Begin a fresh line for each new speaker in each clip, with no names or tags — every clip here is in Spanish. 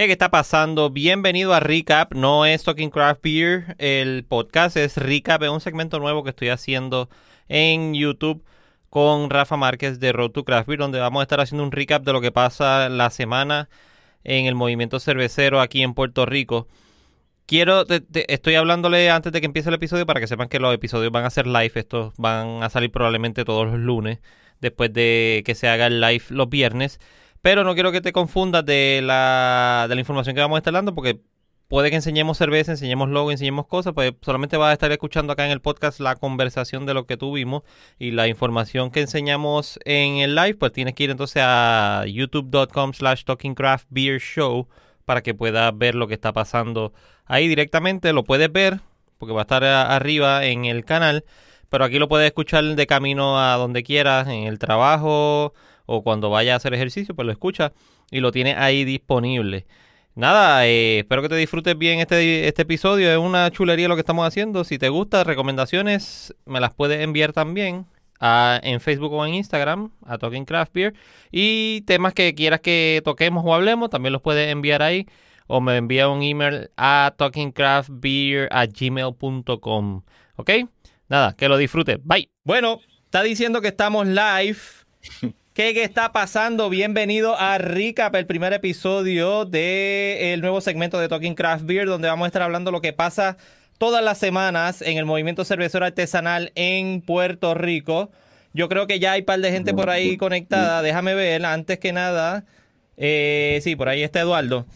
¿Qué, ¿Qué está pasando? Bienvenido a Recap. No es Talking Craft Beer. El podcast es Recap. Es un segmento nuevo que estoy haciendo en YouTube con Rafa Márquez de Road to Craft Beer, donde vamos a estar haciendo un recap de lo que pasa la semana en el movimiento cervecero aquí en Puerto Rico. Quiero, estoy hablándole antes de que empiece el episodio para que sepan que los episodios van a ser live. Estos van a salir probablemente todos los lunes, después de que se haga el live los viernes. Pero no quiero que te confundas de la, de la información que vamos a estar dando, porque puede que enseñemos cerveza, enseñemos logo, enseñemos cosas, pues solamente vas a estar escuchando acá en el podcast la conversación de lo que tuvimos y la información que enseñamos en el live, pues tienes que ir entonces a youtube.com slash talkingcraftbeershow para que puedas ver lo que está pasando ahí directamente, lo puedes ver porque va a estar arriba en el canal, pero aquí lo puedes escuchar de camino a donde quieras, en el trabajo o cuando vayas a hacer ejercicio, pues lo escuchas y lo tienes ahí disponible. Nada, eh, espero que te disfrutes bien este, este episodio. Es una chulería lo que estamos haciendo. Si te gusta, recomendaciones me las puedes enviar también a- en Facebook o en Instagram, a Talking Craft Beer. Y temas que quieras que toquemos o hablemos, también los puedes enviar ahí. O me envía un email a talkingcraftbeer a gmail.com. ¿Ok? Nada, que lo disfrutes. Bye. Bueno, está diciendo que estamos live. ¿Qué, está pasando? Bienvenido a Recap, el primer episodio del nuevo segmento de Talking Craft Beer, donde vamos a estar hablando lo que pasa todas las semanas en el movimiento cervecero artesanal en Puerto Rico. Yo creo que ya hay un par de gente por ahí conectada. Déjame ver, antes que nada. eh, sí, por ahí está Eduardo.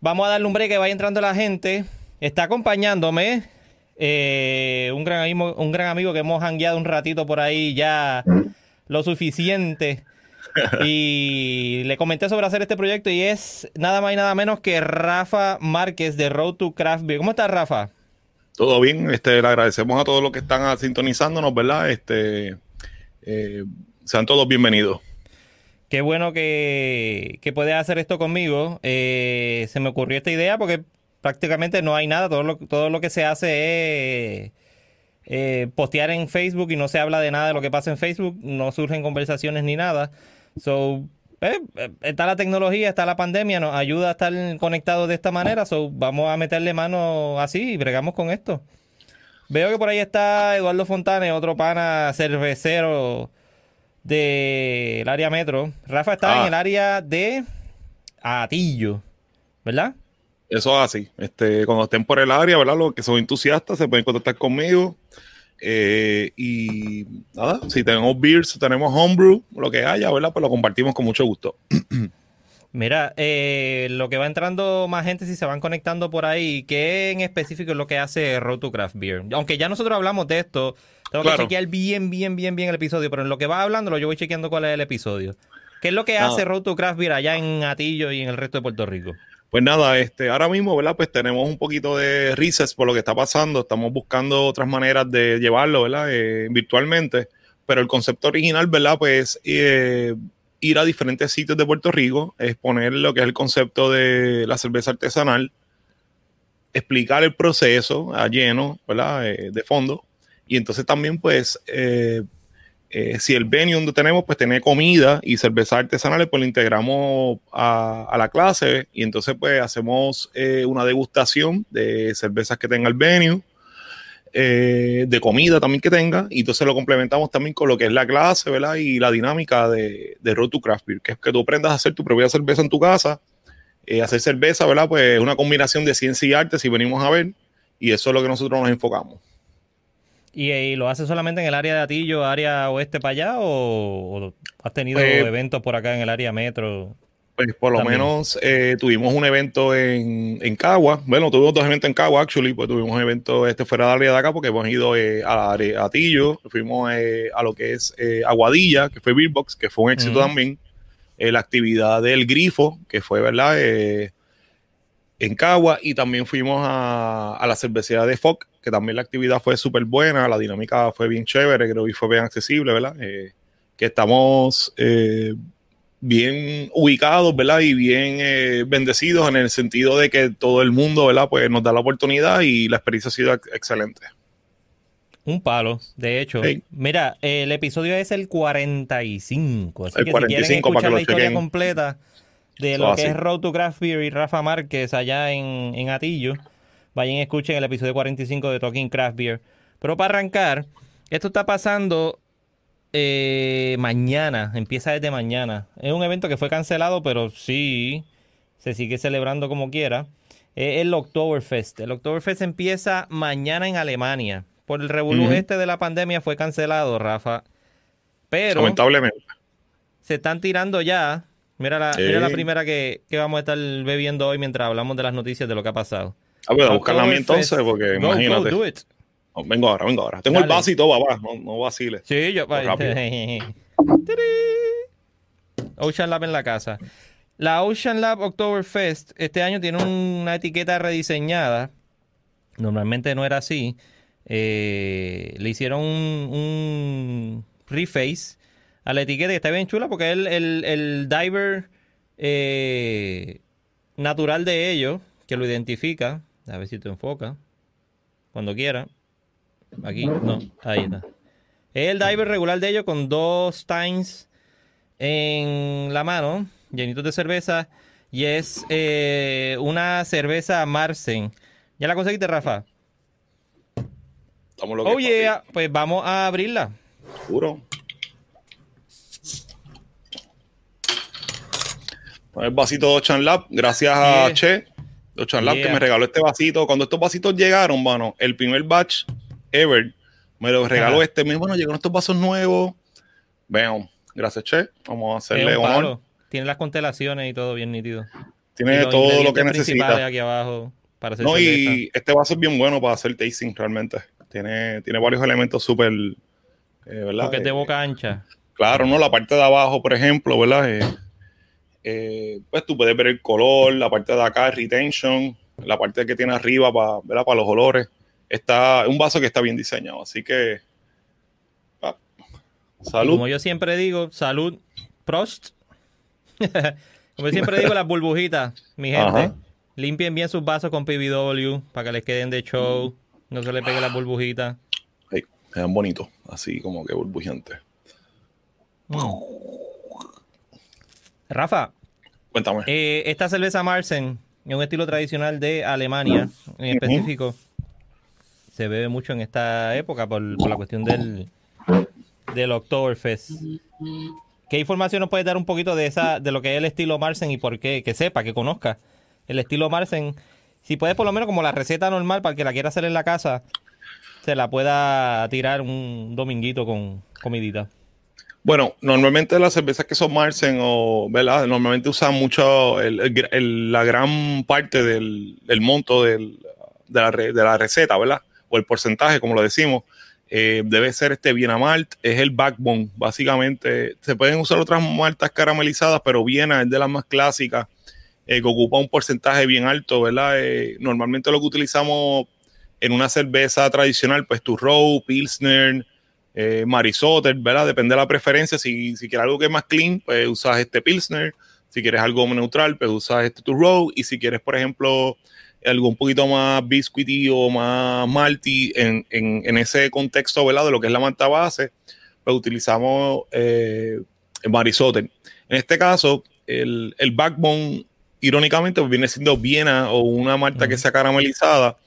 Vamos a darle un break que vaya entrando la gente. Está acompañándome eh, un, gran amigo, un gran amigo que hemos hangueado un ratito por ahí ya lo suficiente. Y le comenté sobre hacer este proyecto y es nada más y nada menos que Rafa Márquez de Road to Craft Beer. ¿Cómo estás, Rafa?
Todo bien, este, le agradecemos a todos los que están sintonizándonos, ¿verdad? Este, eh, sean todos bienvenidos.
Qué bueno que, que puedes hacer esto conmigo. Eh, se me ocurrió esta idea porque prácticamente no hay nada. Todo lo, todo lo que se hace es eh, postear en Facebook y no se habla de nada de lo que pasa en Facebook. No surgen conversaciones ni nada. So, eh, eh, está la tecnología, está la pandemia, nos ayuda a estar conectados de esta manera. So, vamos a meterle mano así y bregamos con esto. Veo que por ahí está Eduardo Fontane, otro pana cervecero del área metro. Rafa está
Ah.
en el área de Atillo, ¿verdad?
Eso es así. Este, cuando estén por el área, ¿verdad? Los que son entusiastas se pueden contactar conmigo. Eh, y nada, si tenemos beers, si tenemos homebrew, lo que haya, ¿verdad? Pues lo compartimos con mucho gusto.
Mira, eh, lo que va entrando más gente, si se van conectando por ahí, ¿qué en específico es lo que hace Road to Craft Beer? Aunque ya nosotros hablamos de esto, tengo que chequear bien, bien, bien, bien el episodio, pero en lo que va hablándolo, yo voy chequeando cuál es el episodio. ¿Qué es lo que
Ah.
hace Road to Craft Beer allá en Atillo y en el resto de Puerto Rico?
Pues nada, este, ahora mismo, ¿verdad? Pues tenemos un poquito de risas por lo que está pasando. Estamos buscando otras maneras de llevarlo, ¿verdad? Eh, virtualmente. Pero el concepto original, ¿verdad? Pues eh, ir a diferentes sitios de Puerto Rico, exponer lo que es el concepto de la cerveza artesanal, explicar el proceso a lleno, ¿verdad? Eh, de fondo. Y entonces también, pues, eh, si el venue donde tenemos, pues tiene comida y cervezas artesanales, pues lo integramos a, la clase y entonces pues hacemos eh, una degustación de cervezas que tenga el venue, eh, de comida también que tenga, y entonces lo complementamos también con lo que es la clase, ¿verdad? Y la dinámica de, de Road to Craft Beer, que es que tú aprendas a hacer tu propia cerveza en tu casa, hacer cerveza, ¿verdad? Pues es una combinación de ciencia y arte, si venimos a ver, y eso es lo que nosotros nos enfocamos.
¿Y, y lo hace solamente en el área de Atillo, área oeste para allá, o, o has tenido
Eh,
eventos por acá en el área metro?
Pues por lo
También.
menos eh, tuvimos un evento en, en Cagua. Bueno, tuvimos dos eventos en Cagua, actually, pues tuvimos un evento este fuera del área de acá porque hemos ido eh, a, a Tillo, fuimos eh, a lo que es eh, Aguadilla, que fue Beerbox, que fue un éxito también. Eh, la actividad del Grifo, que fue, ¿verdad? En Cagua y también fuimos a, a la cervecería de Foc, que también la actividad fue súper buena, la dinámica fue bien chévere, creo que fue bien accesible, ¿verdad? Eh, que estamos eh, bien ubicados, ¿verdad? Y bien eh, bendecidos en el sentido de que todo el mundo, ¿verdad? Pues nos da la oportunidad y la experiencia ha sido ex- excelente.
Un palo, de hecho. Mira, el episodio es el 45. Así
El
que
45
si quieren
para que
escuchar la historia
chequen.
completa, de lo que es Road to Craft Beer y Rafa Márquez allá en, en Atillo. Vayan y escuchen el episodio 45 de Talking Craft Beer. Pero para arrancar, esto está pasando eh, mañana, empieza desde mañana. Es un evento que fue cancelado, pero sí se sigue celebrando como quiera. Es el Oktoberfest. El Oktoberfest empieza mañana en Alemania. Por el revolú este de la pandemia fue cancelado, Rafa. Pero.
Lamentablemente.
Se están tirando ya. Mira la, la primera que, vamos a estar bebiendo hoy mientras hablamos de las noticias de lo que ha pasado.
Ah, pues a buscarla a mí entonces, porque imagínate. vengo ahora, vengo ahora. Tengo el vasito, papá. No, no vaciles.
Sí, yo. Ocean Lab en la casa. La Ocean Lab Oktoberfest este año tiene una etiqueta rediseñada. Normalmente no era así. Eh, le hicieron un, reface a la etiqueta que está bien chula porque es el, diver eh, natural de ellos que lo identifica. A ver si te enfoca. Cuando quiera. Aquí, no, ahí está. Es el diver regular de ellos con dos Steins en la mano, llenitos de cerveza. Y es eh, una cerveza Marsen. ¿Ya la conseguiste, Rafa? Oye, pues vamos a abrirla.
Juro. El vasito de Ochan Lab, gracias a Che, de Ochan Lab, que me regaló este vasito. Cuando estos vasitos llegaron, bueno, el primer batch ever me lo regaló este mismo. Bueno, llegaron estos vasos nuevos. Vean, gracias, Che. Vamos a hacerle honor.
Tiene las constelaciones y todo bien nítido.
Tiene todo lo que necesita.
aquí abajo
para hacer No, y este vaso es bien bueno para hacer tasting realmente. Tiene, tiene varios elementos súper, eh, ¿verdad?
Porque es de boca ancha.
Claro, ¿no? La parte de abajo, por ejemplo, ¿verdad? Eh, eh, pues tú puedes ver el color, la parte de acá, retention, la parte que tiene arriba para, para los olores. Está un vaso que está bien diseñado, así que
ah, salud. como yo siempre digo, salud, Prost. como yo siempre digo, las burbujitas, mi gente. Limpien bien sus vasos con PBW para que les queden de show. No se le pegue la burbujita.
Hey, quedan bonitos, así como que burbujeantes. Mm.
Rafa.
Cuéntame.
Eh, esta cerveza Marsen, en un estilo tradicional de Alemania, en específico, se bebe mucho en esta época por, la cuestión del, del Oktoberfest. ¿Qué información nos puede dar un poquito de esa, de lo que es el estilo Marsen y por qué? Que sepa, que conozca el estilo Marsen si puedes por lo menos como la receta normal para el que la quiera hacer en la casa, se la pueda tirar un dominguito con comidita.
Bueno, normalmente las cervezas que son Marsen o, ¿verdad? Normalmente usan mucho la gran parte del, monto de, la, receta, ¿verdad? O el porcentaje, como lo decimos. Eh, debe ser este Viena Malt, es el backbone, básicamente. Se pueden usar otras maltas caramelizadas, pero Viena es de las más clásicas eh, que ocupa un porcentaje bien alto, ¿verdad? Eh, normalmente lo que utilizamos en una cerveza tradicional, pues tu Row, Pilsner, eh, Marisotter, ¿verdad? Depende de la preferencia. Si, si quieres algo que es más clean, pues usas este Pilsner. Si quieres algo neutral, pues usas este Row. Y si quieres, por ejemplo, algo un poquito más biscuity o más malty en, en, ese contexto, ¿verdad? De lo que es la malta base, pues utilizamos eh, Marisotter. En este caso, el, el backbone irónicamente pues, viene siendo Viena o una malta que sea caramelizada,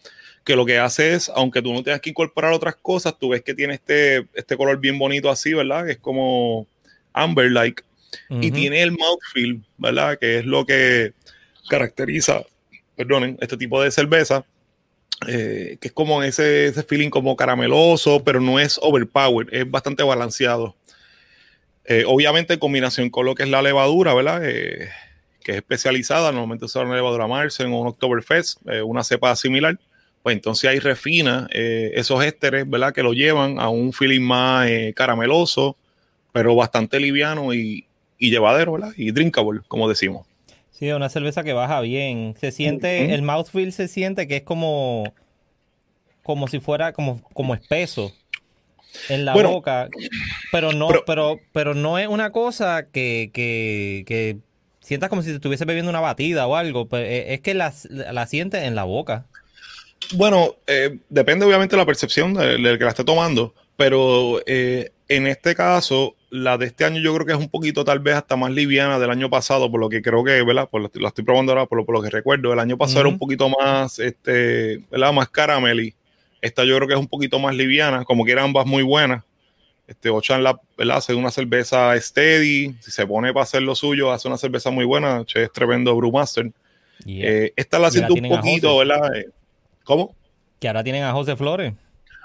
que lo que hace es, aunque tú no tengas que incorporar otras cosas, tú ves que tiene este, este color bien bonito así, ¿verdad? Que es como amber-like. Y tiene el mouthfeel, ¿verdad? Que es lo que caracteriza, perdonen, este tipo de cerveza. Eh, que es como ese, ese feeling como carameloso, pero no es overpowered, es bastante balanceado. Eh, obviamente en combinación con lo que es la levadura, ¿verdad? Eh, que es especializada, normalmente usa una levadura Marsen o un Oktoberfest, eh, una cepa similar, pues entonces ahí refina eh, esos ésteres, ¿verdad? Que lo llevan a un feeling más eh, carameloso, pero bastante liviano y, llevadero, ¿verdad? Y drinkable, como decimos.
Sí, una cerveza que baja bien. Se siente, el mouthfeel se siente que es como, como si fuera como, como espeso en la boca, pero no, pero, pero, no es una cosa que, que, que sientas como si te estuviese bebiendo una batida o algo, pero eh, es que la, la sientes en la boca.
Bueno, eh, depende obviamente de la percepción del, que la esté tomando, pero eh, en este caso la de este año yo creo que es un poquito tal vez hasta más liviana del año pasado, por lo que creo que, ¿verdad? Por lo, la estoy probando ahora, por lo, por lo que recuerdo. El año pasado era un poquito más, este, ¿verdad? Más caramel esta yo creo que es un poquito más liviana, como que eran ambas muy buenas. Este, Ochan la, ¿verdad? hace una cerveza steady, si se pone para hacer lo suyo, hace una cerveza muy buena, che, es tremendo Brewmaster. Eh, esta la siento un poquito, ¿verdad? Eh, ¿Cómo?
Que ahora tienen a José Flores.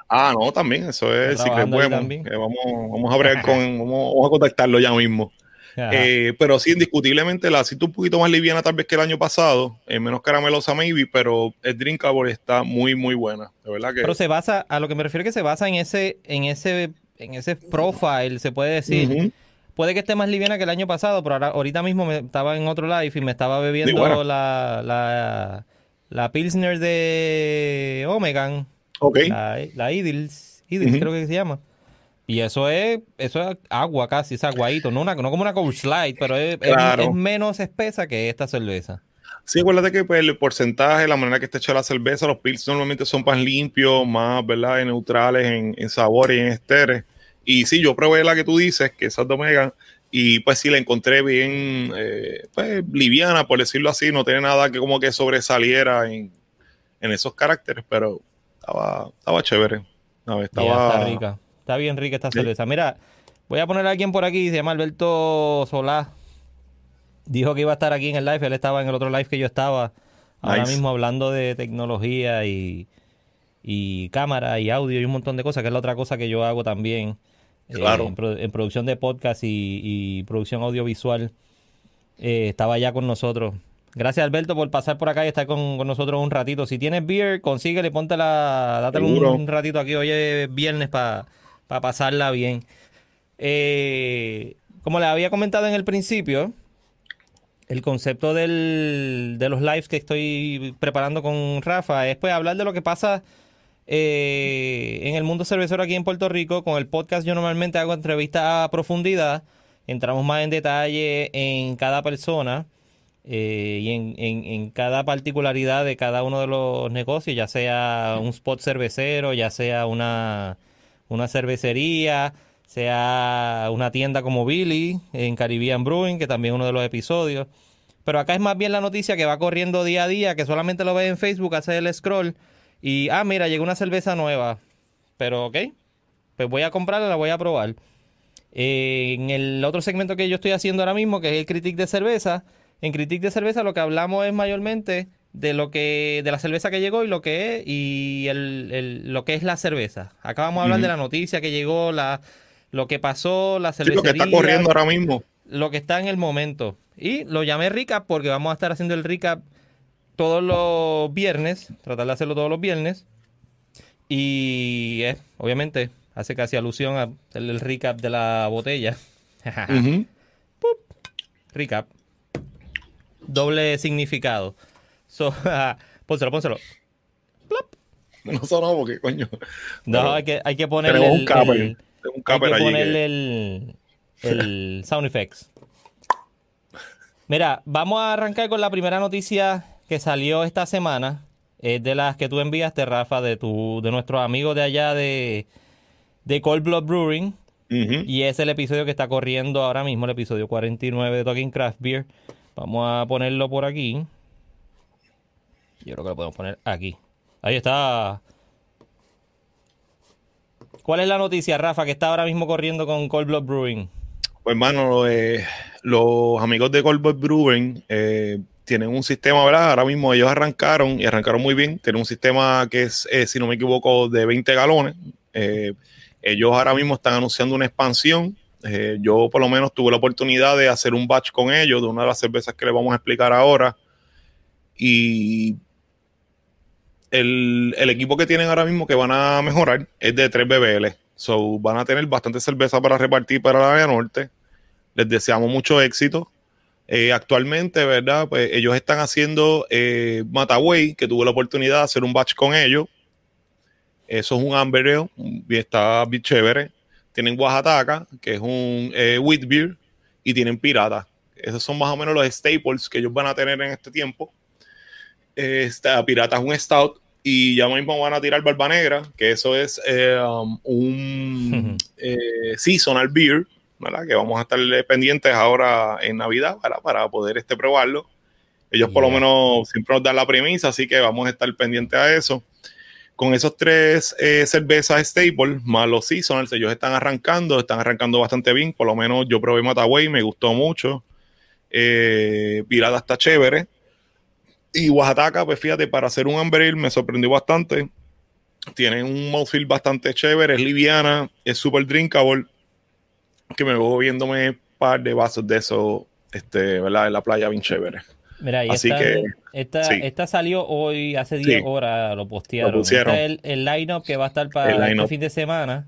Ah, no, también, eso es, sí que es bueno. vamos, vamos a ver con, vamos, a contactarlo ya mismo. Eh, pero sí, indiscutiblemente la siento un poquito más liviana tal vez que el año pasado, menos caramelosa maybe, pero el drinkable está muy, muy buena, de verdad que...
Pero se basa, a lo que me refiero que se basa en ese, en ese en ese profile, se puede decir. Puede que esté más liviana que el año pasado, pero ahora, ahorita mismo me, estaba en otro live y me estaba bebiendo la, la, la, Pilsner de Omegan. La, la Idils, Idils creo que se llama. Y eso es, eso es agua casi, es aguadito, no, una, no como una Cold Slide, pero es, es, menos espesa que esta cerveza.
Sí, acuérdate que pues, el porcentaje, la manera que está hecha la cerveza, los pils normalmente son más limpios, más, ¿verdad? neutrales en, en, sabor y en esteres. Y sí, yo probé la que tú dices, que es Omega, y pues sí la encontré bien, eh, pues liviana, por decirlo así, no tiene nada que como que sobresaliera en, en esos caracteres, pero estaba, estaba chévere. estaba...
está rica, está bien rica esta cerveza. Mira, voy a poner a alguien por aquí, se llama Alberto Solá. Dijo que iba a estar aquí en el live, él estaba en el otro live que yo estaba, ahora mismo hablando de tecnología y, y cámara y audio y un montón de cosas, que es la otra cosa que yo hago también eh, en, producción de podcast y, producción audiovisual. Eh, estaba ya con nosotros. Gracias Alberto por pasar por acá y estar con, nosotros un ratito. Si tienes beer, consíguele, ponte la, date un, ratito aquí. Hoy es viernes para pasarla bien. Eh, como les había comentado en el principio, el concepto del, de los lives que estoy preparando con Rafa es pues hablar de lo que pasa eh, en el mundo cervecero aquí en Puerto Rico. Con el podcast yo normalmente hago entrevistas a profundidad, entramos más en detalle en cada persona eh, y en, en, cada particularidad de cada uno de los negocios, ya sea un spot cervecero, ya sea una, una cervecería sea una tienda como Billy en Caribbean Brewing, que también es uno de los episodios. Pero acá es más bien la noticia que va corriendo día a día, que solamente lo ves en Facebook, hace el scroll y, ah, mira, llegó una cerveza nueva. Pero, ok, pues voy a comprarla, la voy a probar. Eh, en el otro segmento que yo estoy haciendo ahora mismo, que es el Critic de Cerveza, en Critic de Cerveza lo que hablamos es mayormente de lo que de la cerveza que llegó y lo que es y el, lo que es la cerveza. Acá vamos a hablar de la noticia que llegó, la, lo que pasó, la cervecería.
lo que está corriendo ahora mismo.
Lo que está en el momento. Y lo llamé recap porque vamos a estar haciendo el recap todos los viernes, tratar de hacerlo todos los viernes. Y eh, obviamente hace casi alusión a el, recap de la botella. Recap. Doble significado. So, pónselo, pónselo.
No sonó porque, coño.
No, hay que, hay que ponerle un un Hay que ponerle el, el sound effects. Mira, vamos a arrancar con la primera noticia que salió esta semana. Es de las que tú enviaste, Rafa, de tu, de nuestros amigos de allá de, de Cold Blood Brewing. Y es el episodio que está corriendo ahora mismo, el episodio 49 de Talking Craft Beer. Vamos a ponerlo por aquí. Yo creo que lo podemos poner aquí. Ahí está. ¿Cuál es la noticia, Rafa, que está ahora mismo corriendo con Cold Blood Brewing?
Pues, hermano, eh, los amigos de Cold Blood Brewing eh, tienen un sistema, ¿verdad? Ahora mismo ellos arrancaron y arrancaron muy bien. Tienen un sistema que es, eh, si no me equivoco, de 20 galones. ellos ahora mismo están anunciando una expansión. yo, por lo menos, tuve la oportunidad de hacer un batch con ellos de una de las cervezas que les vamos a explicar ahora. Y el, equipo que tienen ahora mismo que van a mejorar es de 3 BBL. So, van a tener bastante cerveza para repartir para la área norte. Les deseamos mucho éxito. Eh, actualmente, ¿verdad? Pues ellos están haciendo eh, Mataway, que tuve la oportunidad de hacer un batch con ellos. Eso es un amber y está bien chévere. Tienen Oaxaca, que es un eh, wheat beer, y tienen Pirata. Esos son más o menos los staples que ellos van a tener en este tiempo. Esta Pirata es un stout y ya mismo van a tirar Barba Negra, que eso es eh, um, un eh, seasonal beer, ¿verdad? Que vamos a estar pendientes ahora en Navidad para, para poder este, probarlo. Ellos por lo menos siempre nos dan la premisa, así que vamos a estar pendientes a eso. Con esos tres eh, cervezas stable, más los seasonals, ellos están arrancando, están arrancando bastante bien. Por lo menos yo probé Mataway, me gustó mucho. Eh, Pirata está chévere. Y Oaxaca, pues fíjate, para hacer un Amber me sorprendió bastante. Tiene un mouthfeel bastante chévere, es liviana, es súper drinkable. Que me voy viéndome un par de vasos de eso, este, ¿verdad? En la playa, bien chévere.
Mira, Así esta, que, esta, salió hoy, hace 10 horas, lo postearon. el, el line-up que va a estar para este fin de semana.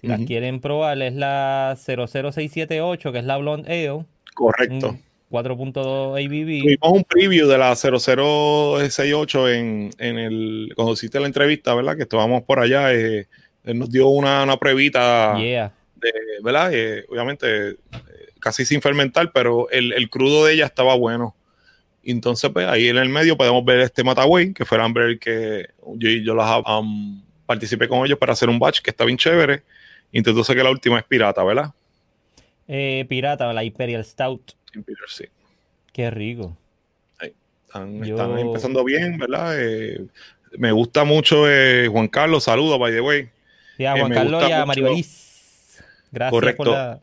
Si las quieren probar, es la 00678, que es la Blonde Ale.
Correcto.
4.2 ABV.
Tuvimos un preview de la 0068 en, en el, cuando hiciste la entrevista, ¿verdad? Que estábamos por allá. Eh, él nos dio una, una pruebita. De, ¿Verdad? Eh, obviamente, eh, casi sin fermentar, pero el, el, crudo de ella estaba bueno. Entonces, pues ahí en el medio podemos ver este Mataway, que fue el Amber que yo, yo las, um, participé con ellos para hacer un batch que está bien chévere. Y entonces que la última es pirata, ¿verdad?
Eh, pirata, la Imperial Stout.
Imperial, sí.
Qué rico.
están, empezando bien, ¿verdad? Eh, me gusta mucho eh, Juan Carlos, saludos, by the way.
Sí, a Juan Carlos y a Maribeliz. Gracias
Correcto. por la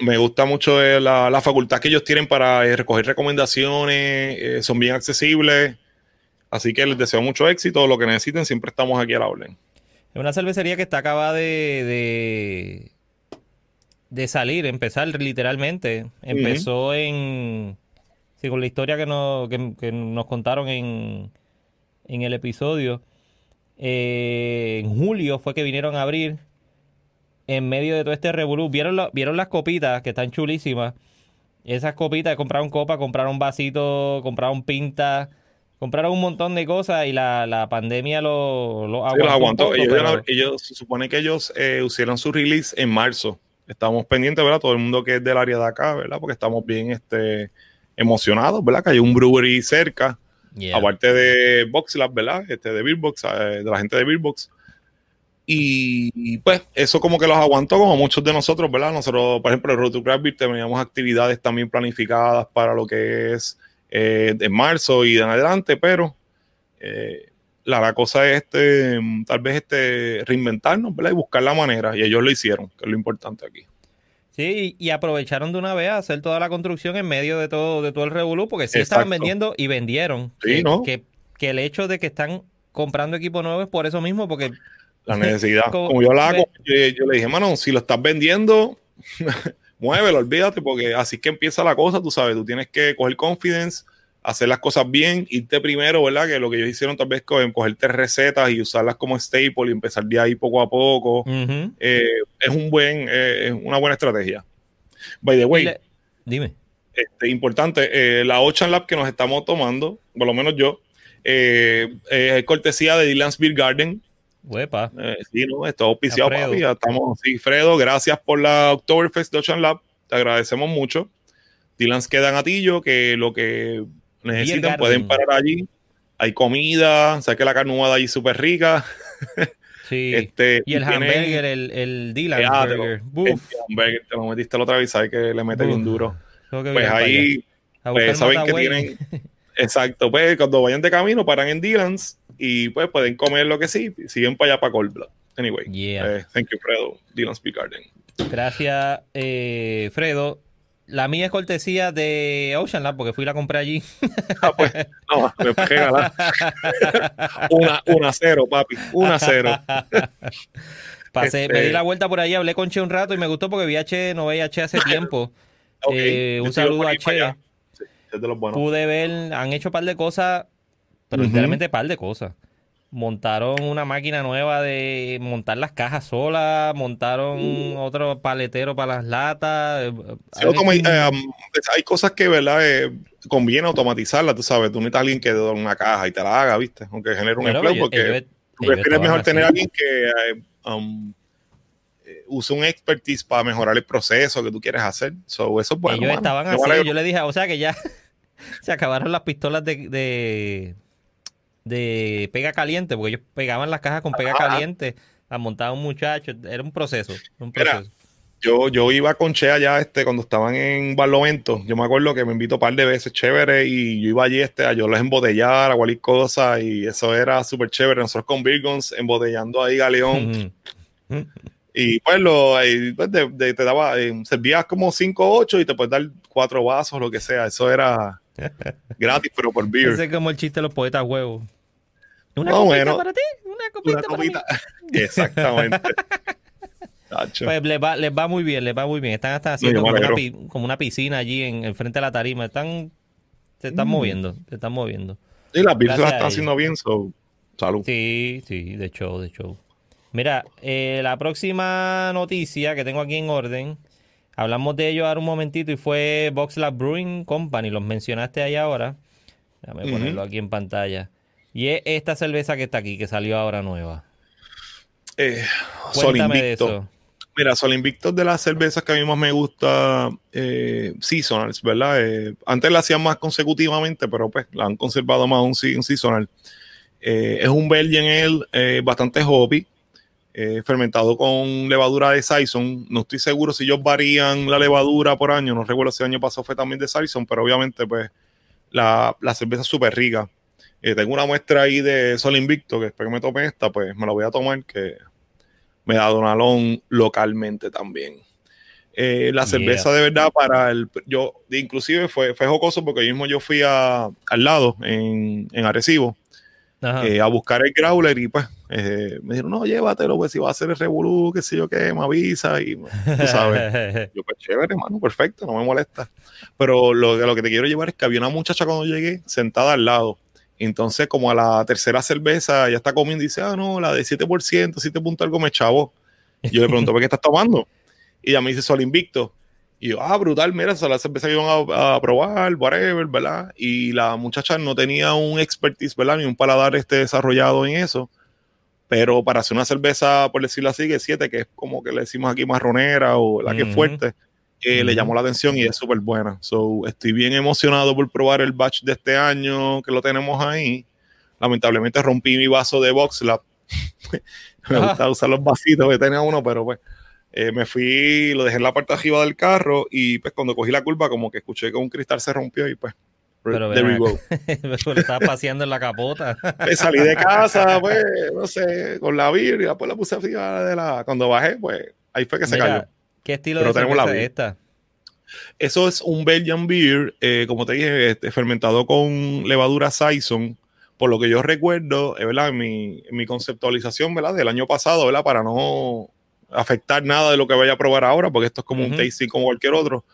me gusta mucho la, la, facultad que ellos tienen para recoger recomendaciones, son bien accesibles, así que les deseo mucho éxito, lo que necesiten, siempre estamos aquí a la orden.
Es una cervecería que está acabada de, de salir, empezar literalmente. Empezó en. Sí, con la historia que nos, que, nos contaron en, en el episodio. Eh, en julio fue que vinieron a abrir. En medio de todo este revolú. ¿Vieron, ¿Vieron las copitas que están chulísimas? Esas copitas, compraron copa, compraron vasito, compraron pinta, compraron un montón de cosas y la, la pandemia lo, lo
aguantó. ellos, se supone que ellos eh, hicieron su release en marzo estamos pendientes, ¿verdad? Todo el mundo que es del área de acá, ¿verdad? Porque estamos bien este, emocionados, ¿verdad? Que hay un brewery cerca, aparte de BoxLab, ¿verdad? Este, de Beerbox, eh, de la gente de Beerbox. Y, pues eso como que los aguantó como muchos de nosotros, ¿verdad? Nosotros, por ejemplo, en Road to Craft teníamos actividades también planificadas para lo que es eh, de marzo y de en adelante, pero eh, la, cosa es este, tal vez este, reinventarnos ¿verdad? y buscar la manera. Y ellos lo hicieron, que es lo importante aquí.
Sí, y aprovecharon de una vez a hacer toda la construcción en medio de todo, de todo el revolú, porque sí estaban vendiendo y vendieron.
Sí, ¿no?
que, que, el hecho de que están comprando equipo nuevo es por eso mismo, porque...
La necesidad. como, yo la hago, yo, yo, le dije, mano, si lo estás vendiendo, muévelo, olvídate, porque así que empieza la cosa, tú sabes, tú tienes que coger confidence, hacer las cosas bien, irte primero, ¿verdad? Que lo que ellos hicieron tal vez con cogerte recetas y usarlas como staple y empezar de ahí poco a poco. Eh, es un buen, eh, es una buena estrategia. By the way,
dime.
Este, importante, eh, la Ocean Lab que nos estamos tomando, por lo menos yo, es cortesía de Dylan's Beer Garden.
Huepa.
sí, no, está auspiciado, papi. Estamos, sí, Fredo, gracias por la Oktoberfest de Ocean Lab. Te agradecemos mucho. Dylan's queda en Atillo, que lo que necesitan, pueden parar allí. Hay comida, o sea que la carnuada allí súper rica.
Sí. Este, y el hamburger, el, el Dylan
hamburger. El hamburger, te lo metiste la otra vez, sabes que le mete bien duro. Pues ahí, pues saben que tienen. Exacto, pues cuando vayan de camino paran en Dylan's y pues pueden comer lo que sí, siguen para allá para Cold Blood. Anyway, eh, thank you, Fredo, Dylan's Big Garden.
Gracias, eh, Fredo la mía es cortesía de Ocean Lab porque fui y la compré allí.
Ah, pues, no, me una, una cero, papi. Una cero.
Pasé, me di este la vuelta por ahí, hablé con Che un rato y me gustó porque vi a Che, no veía a Che hace tiempo. Eh, un saludo a Che. Pude ver, han hecho un par de cosas, pero literalmente un par de cosas montaron una máquina nueva de montar las cajas solas, montaron uh. otro paletero para las latas. Eh,
eh, um, hay cosas que, ¿verdad? Eh, conviene automatizarlas, tú sabes, tú necesitas a alguien que dé una caja y te la haga, ¿viste? Aunque genere un empleo, porque tú prefieres mejor tener a alguien que um, use un expertise para mejorar el proceso que tú quieres hacer. eso es bueno.
Ellos estaban así, yo le dije, o sea que ya se acabaron las pistolas de de pega caliente, porque ellos pegaban las cajas con pega caliente, a montar un muchacho, era un proceso.
Yo, yo iba con Che allá este, cuando estaban en Barlovento. Yo me acuerdo que me invitó un par de veces, chévere, y yo iba allí este, a yo les embotellar, a cualquier cosa, y eso era súper chévere. Nosotros con Virgons embotellando ahí Galeón. y pues, lo, pues te daba, eh, servías como 5 o 8 y te puedes dar cuatro vasos, lo que sea. Eso era gratis, pero por beer.
Ese es como el chiste de los poetas huevos.
¿Una copita para ti? ¿Una copita, para Mí? Exactamente.
Pues les va, les va muy bien, les va muy bien. Están hasta haciendo como, una, piscina allí en, frente de la tarima. Están, se están mm. moviendo, se están moviendo.
Y las virtudes están haciendo bien, so, salud.
Sí, sí, de show, de show. Mira, eh, la próxima noticia que tengo aquí en orden, hablamos de ello ahora un momentito y fue Box Lab Brewing Company, los mencionaste ahí ahora. Déjame ponerlo aquí en pantalla. Y es esta cerveza que está aquí, que salió ahora nueva.
Eh, Cuéntame de eso. Mira, Sol Invicto de las cervezas que a mí más me gusta, eh, seasonals, ¿verdad? Eh, antes la hacían más consecutivamente, pero pues la han conservado más un, un seasonal. Eh, es un Belgian Ale bastante hobby, fermentado con levadura de Saison. No estoy seguro si ellos varían la levadura por año, no recuerdo si el año pasado fue también de Saison, pero obviamente pues la, la cerveza es súper rica. tengo una muestra ahí de Sol Invicto, que espero que me tome esta, pues me la voy a tomar, que me da Donalón localmente también. Eh, la cerveza de verdad para el yo inclusive fue, fue jocoso porque yo mismo yo fui a, al lado en, en Arecibo eh, a buscar el growler y pues eh, me dijeron no llévatelo pues si va a hacer el revolú qué sé yo qué me avisa y tú sabes yo pues chévere hermano perfecto no me molesta pero lo, lo que te quiero llevar es que había una muchacha cuando llegué sentada al lado entonces, como a la tercera cerveza, ya está comiendo y dice, ah, no, la de 7%, 7 puntos algo me chavo. Y yo le pregunto, ¿por qué estás tomando? Y ella me dice, Sol Invicto. Y yo, ah, brutal, mira, esa es la cerveza que iban a, probar, whatever, ¿verdad? Y la muchacha no tenía un expertise, ¿verdad? Ni un paladar este desarrollado en eso. Pero para hacer una cerveza, por decirlo así, que 7, que es como que le decimos aquí marronera o la que es fuerte, le llamó la atención y es súper buena. So, estoy bien emocionado por probar el batch de este año que lo tenemos ahí. Lamentablemente rompí mi vaso de VoxLab. me gusta usar los vasitos que tenía uno, pero pues eh, me fui, lo dejé en la parte arriba del carro y pues cuando cogí la curva como que escuché que un cristal se rompió y pues
pero there we go. estaba paseando en la capota.
me salí de casa, pues, no sé, con la birria, pues la puse arriba de la. Cuando bajé, pues ahí fue que se cayó.
¿Qué estilo de cerveza es esta?
Eso es un Belgian beer, eh, como te dije, este, fermentado con levadura Saison. Por lo que yo recuerdo, es verdad, mi, mi, conceptualización, ¿verdad? Del año pasado, ¿verdad? Para no afectar nada de lo que vaya a probar ahora, porque esto es como un tasting como cualquier otro.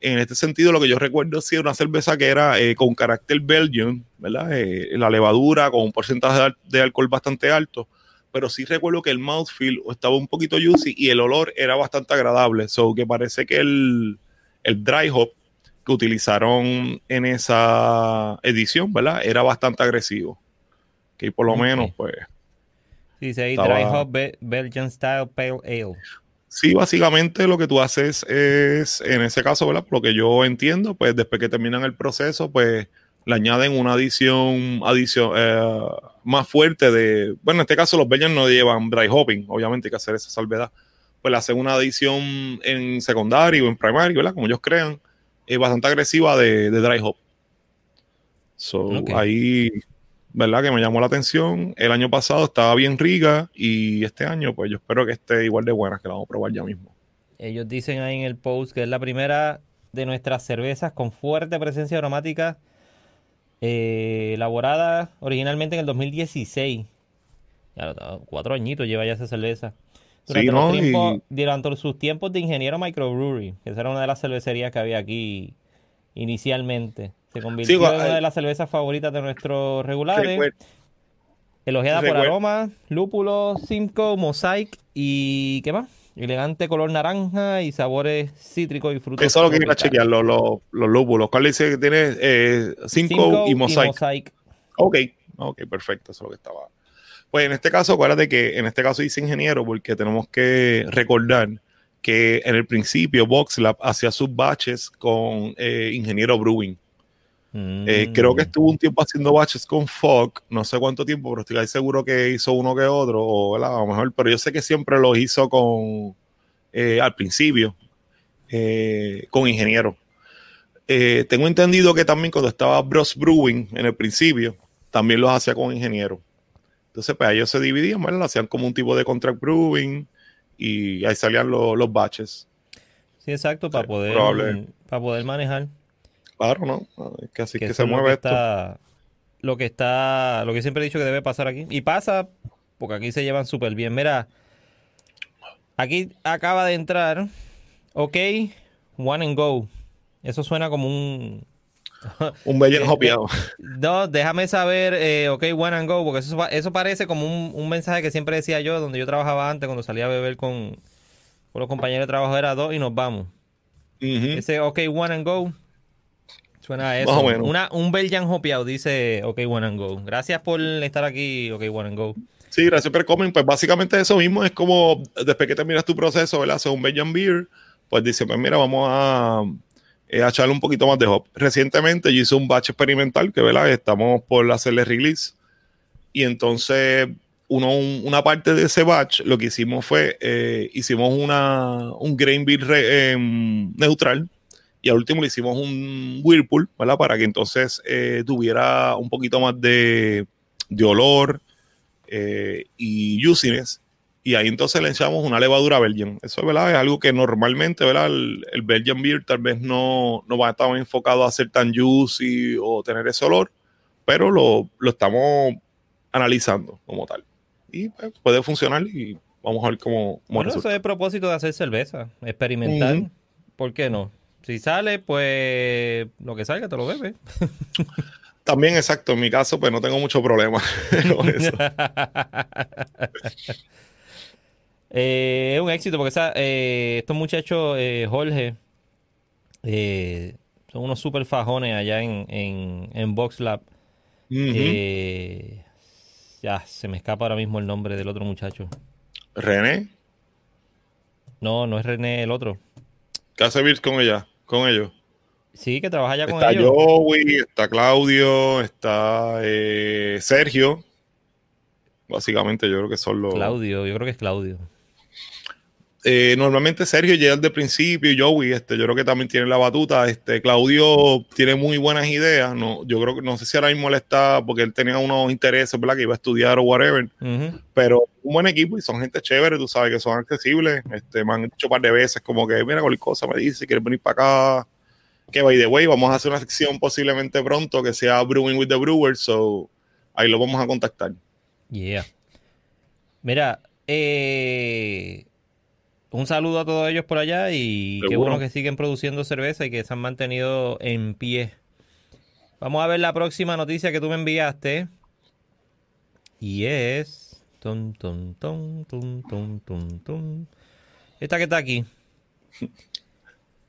En este sentido, lo que yo recuerdo sí una cerveza que era eh, con carácter Belgian, ¿verdad? Eh, la levadura con un porcentaje de alcohol bastante alto pero sí recuerdo que el mouthfeel estaba un poquito juicy y el olor era bastante agradable. So que parece que el, dry hop que utilizaron en esa edición, ¿verdad? Era bastante agresivo. Que por lo menos, pues.
Sí, sí, dry hop Belgian Style Pale Ale.
Sí, básicamente lo que tú haces es, en ese caso, ¿verdad? Por lo que yo entiendo, pues después que terminan el proceso, pues le añaden una adición, adición eh, más fuerte de, bueno, en este caso los Belgians no llevan dry hopping, obviamente hay que hacer esa salvedad, pues le hacen una adición en secundario o en primario, ¿verdad? Como ellos crean, es bastante agresiva de, dry hop. So, ahí, ¿verdad? Que me llamó la atención. El año pasado estaba bien rica y este año, pues yo espero que esté igual de buena, que la vamos a probar ya mismo.
Ellos dicen ahí en el post que es la primera de nuestras cervezas con fuerte presencia aromática eh, elaborada originalmente en el 2016. cuatro añitos lleva ya esa cerveza. Durante, sus tiempos de ingeniero microbrewery, que esa era una de las cervecerías que había aquí inicialmente. Se convirtió en una de las cervezas favoritas de nuestros regulares. Elogiada por aroma, lúpulo, Simcoe, Mosaic y ¿qué más? Elegante color naranja y sabores cítricos y frutos.
Eso es lo que quiero chequear, los, los, los lúpulos. ¿Cuál dice que tiene? Eh, cinco, y mosaic. Ok, ok, perfecto. Eso es lo que estaba. Pues en este caso, acuérdate que en este caso dice ingeniero porque tenemos que recordar que en el principio VoxLab hacía sus baches con eh, ingeniero brewing. Eh, creo que mm. estuvo un tiempo haciendo baches con Fog, no sé cuánto tiempo, pero estoy seguro que hizo uno que otro, o a lo mejor, pero yo sé que siempre lo hizo con eh, al principio eh, con ingenieros. Eh, tengo entendido que también cuando estaba Bros Brewing en el principio, también los hacía con ingenieros. Entonces, pues ellos se dividían, ¿verdad? Lo hacían como un tipo de contract brewing y ahí salían los batches.
Sí, exacto, para poder para poder manejar.
Claro, ¿no? Que así que, se mueve esto.
lo que está, lo que siempre he dicho que debe pasar aquí. Y pasa, porque aquí se llevan súper bien. Mira, aquí acaba de entrar, ok, one and go. Eso suena como un...
un bello hopeado.
No, déjame saber, eh, ok, one and go, porque eso, eso parece como un, mensaje que siempre decía yo, donde yo trabajaba antes, cuando salía a beber con, con los compañeros de trabajo, era dos y nos vamos. Ese OK One and Go suena a eso. Una, un Belgian Hopeado dice OK One and Go. Gracias por estar aquí, OK One and Go.
Sí, gracias por comer. Pues básicamente eso mismo es como después que terminas tu proceso, ¿verdad? Haces un Belgian Beer, pues dice, pues mira, vamos a, eh, echarle un poquito más de hop. Recientemente yo hice un batch experimental que, ¿verdad? Estamos por hacerle release. Y entonces uno, una parte de ese batch, lo que hicimos fue, eh, hicimos una, un grain beer em, neutral y al último le hicimos un whirlpool, ¿verdad? Para que entonces eh, tuviera un poquito más de, de olor eh, y juiciness. Y ahí entonces le echamos una levadura Belgian. Eso ¿verdad? es algo que normalmente ¿verdad? El, el, Belgian Beer tal vez no, no va a estar enfocado a ser tan juicy o tener ese olor, pero lo, lo estamos analizando como tal y pues, puede funcionar y vamos a ver cómo,
bueno, eso es el propósito de hacer cerveza, experimentar. ¿Por qué no? Si sale, pues lo que salga te lo bebes.
También, exacto. En mi caso, pues no tengo mucho problema con eso.
Eh, es un éxito porque eh, estos muchachos, eh, Jorge, son unos super fajones allá en, en, en VoxLab. Ya, se me escapa ahora mismo el nombre del otro muchacho.
¿René?
No, no es René el otro.
¿Qué hace con ella? Con ellos.
Sí, que trabaja ya con
ellos. Está Joey, está Claudio, está eh, Sergio. Básicamente yo creo que son los...
Claudio, yo creo que es Claudio.
Eh, normalmente Sergio llega de principio y Joey, este, yo creo que también tiene la batuta. Este, Claudio tiene muy buenas ideas. No, yo creo que no sé si ahora mismo le está, porque él tenía unos intereses, ¿verdad? Que iba a estudiar o whatever. Pero un buen equipo y son gente chévere, tú sabes que son accesibles. Este, me han dicho un par de veces como que, mira, cualquier cosa me dice, quieres venir para acá. Que by the way, vamos a hacer una sección posiblemente pronto que sea Brewing with the Brewers, so ahí lo vamos a contactar.
Yeah. Mira, eh un saludo a todos ellos por allá y qué bueno que siguen produciendo cerveza y que se han mantenido en pie. Vamos a ver la próxima noticia que tú me enviaste. Y es. Esta que está aquí.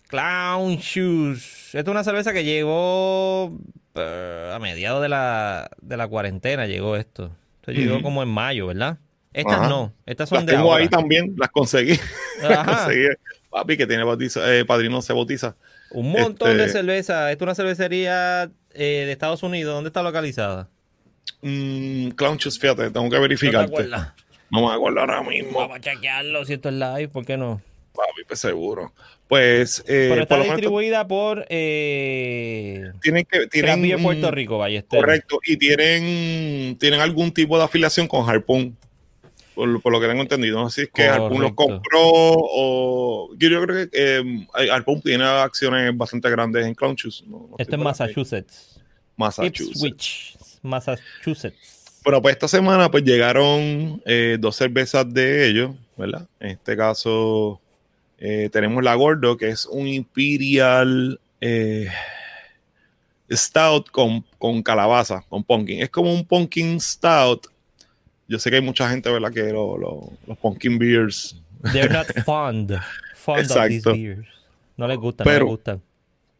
Clown Shoes. Esta es una cerveza que llegó eh, a mediados de la, de la cuarentena. Llegó esto. Esto llegó como en mayo, ¿verdad? Estas no, estas son
las tengo ahí también, las conseguí. las conseguí. Papi, que tiene eh, padrino se bautiza.
Un montón de este, cerveza. Esta es una cervecería eh, de Estados Unidos. ¿Dónde está localizada?
Mm, Clownchus, fíjate, tengo que verificarte. No me acuerdo ahora mismo.
Vamos a chequearlo si esto es live, ¿por qué no?
Papi, pues seguro. Pues.
Eh, Pero está distribuida por. Eh,
tienen que. Tienen,
Puerto Rico, vaya.
Correcto. Y tienen, tienen algún tipo de afiliación con Harpoon por, lo que tengo entendido. No si es que Harpoon los compró o. Yo, creo que eh, Harpoon tiene acciones bastante grandes en Clown Shoes.
Esto es Massachusetts.
Massachusetts.
Massachusetts.
Bueno, pues esta semana pues llegaron eh, dos cervezas de ellos, ¿verdad? En este caso eh, tenemos la Gordo, que es un Imperial eh, Stout con, con, calabaza, con pumpkin. Es como un pumpkin stout yo sé que hay mucha gente, ¿verdad? Que los pumpkin beers.
They're not fond, fond of these beers. No les gustan, no les gustan.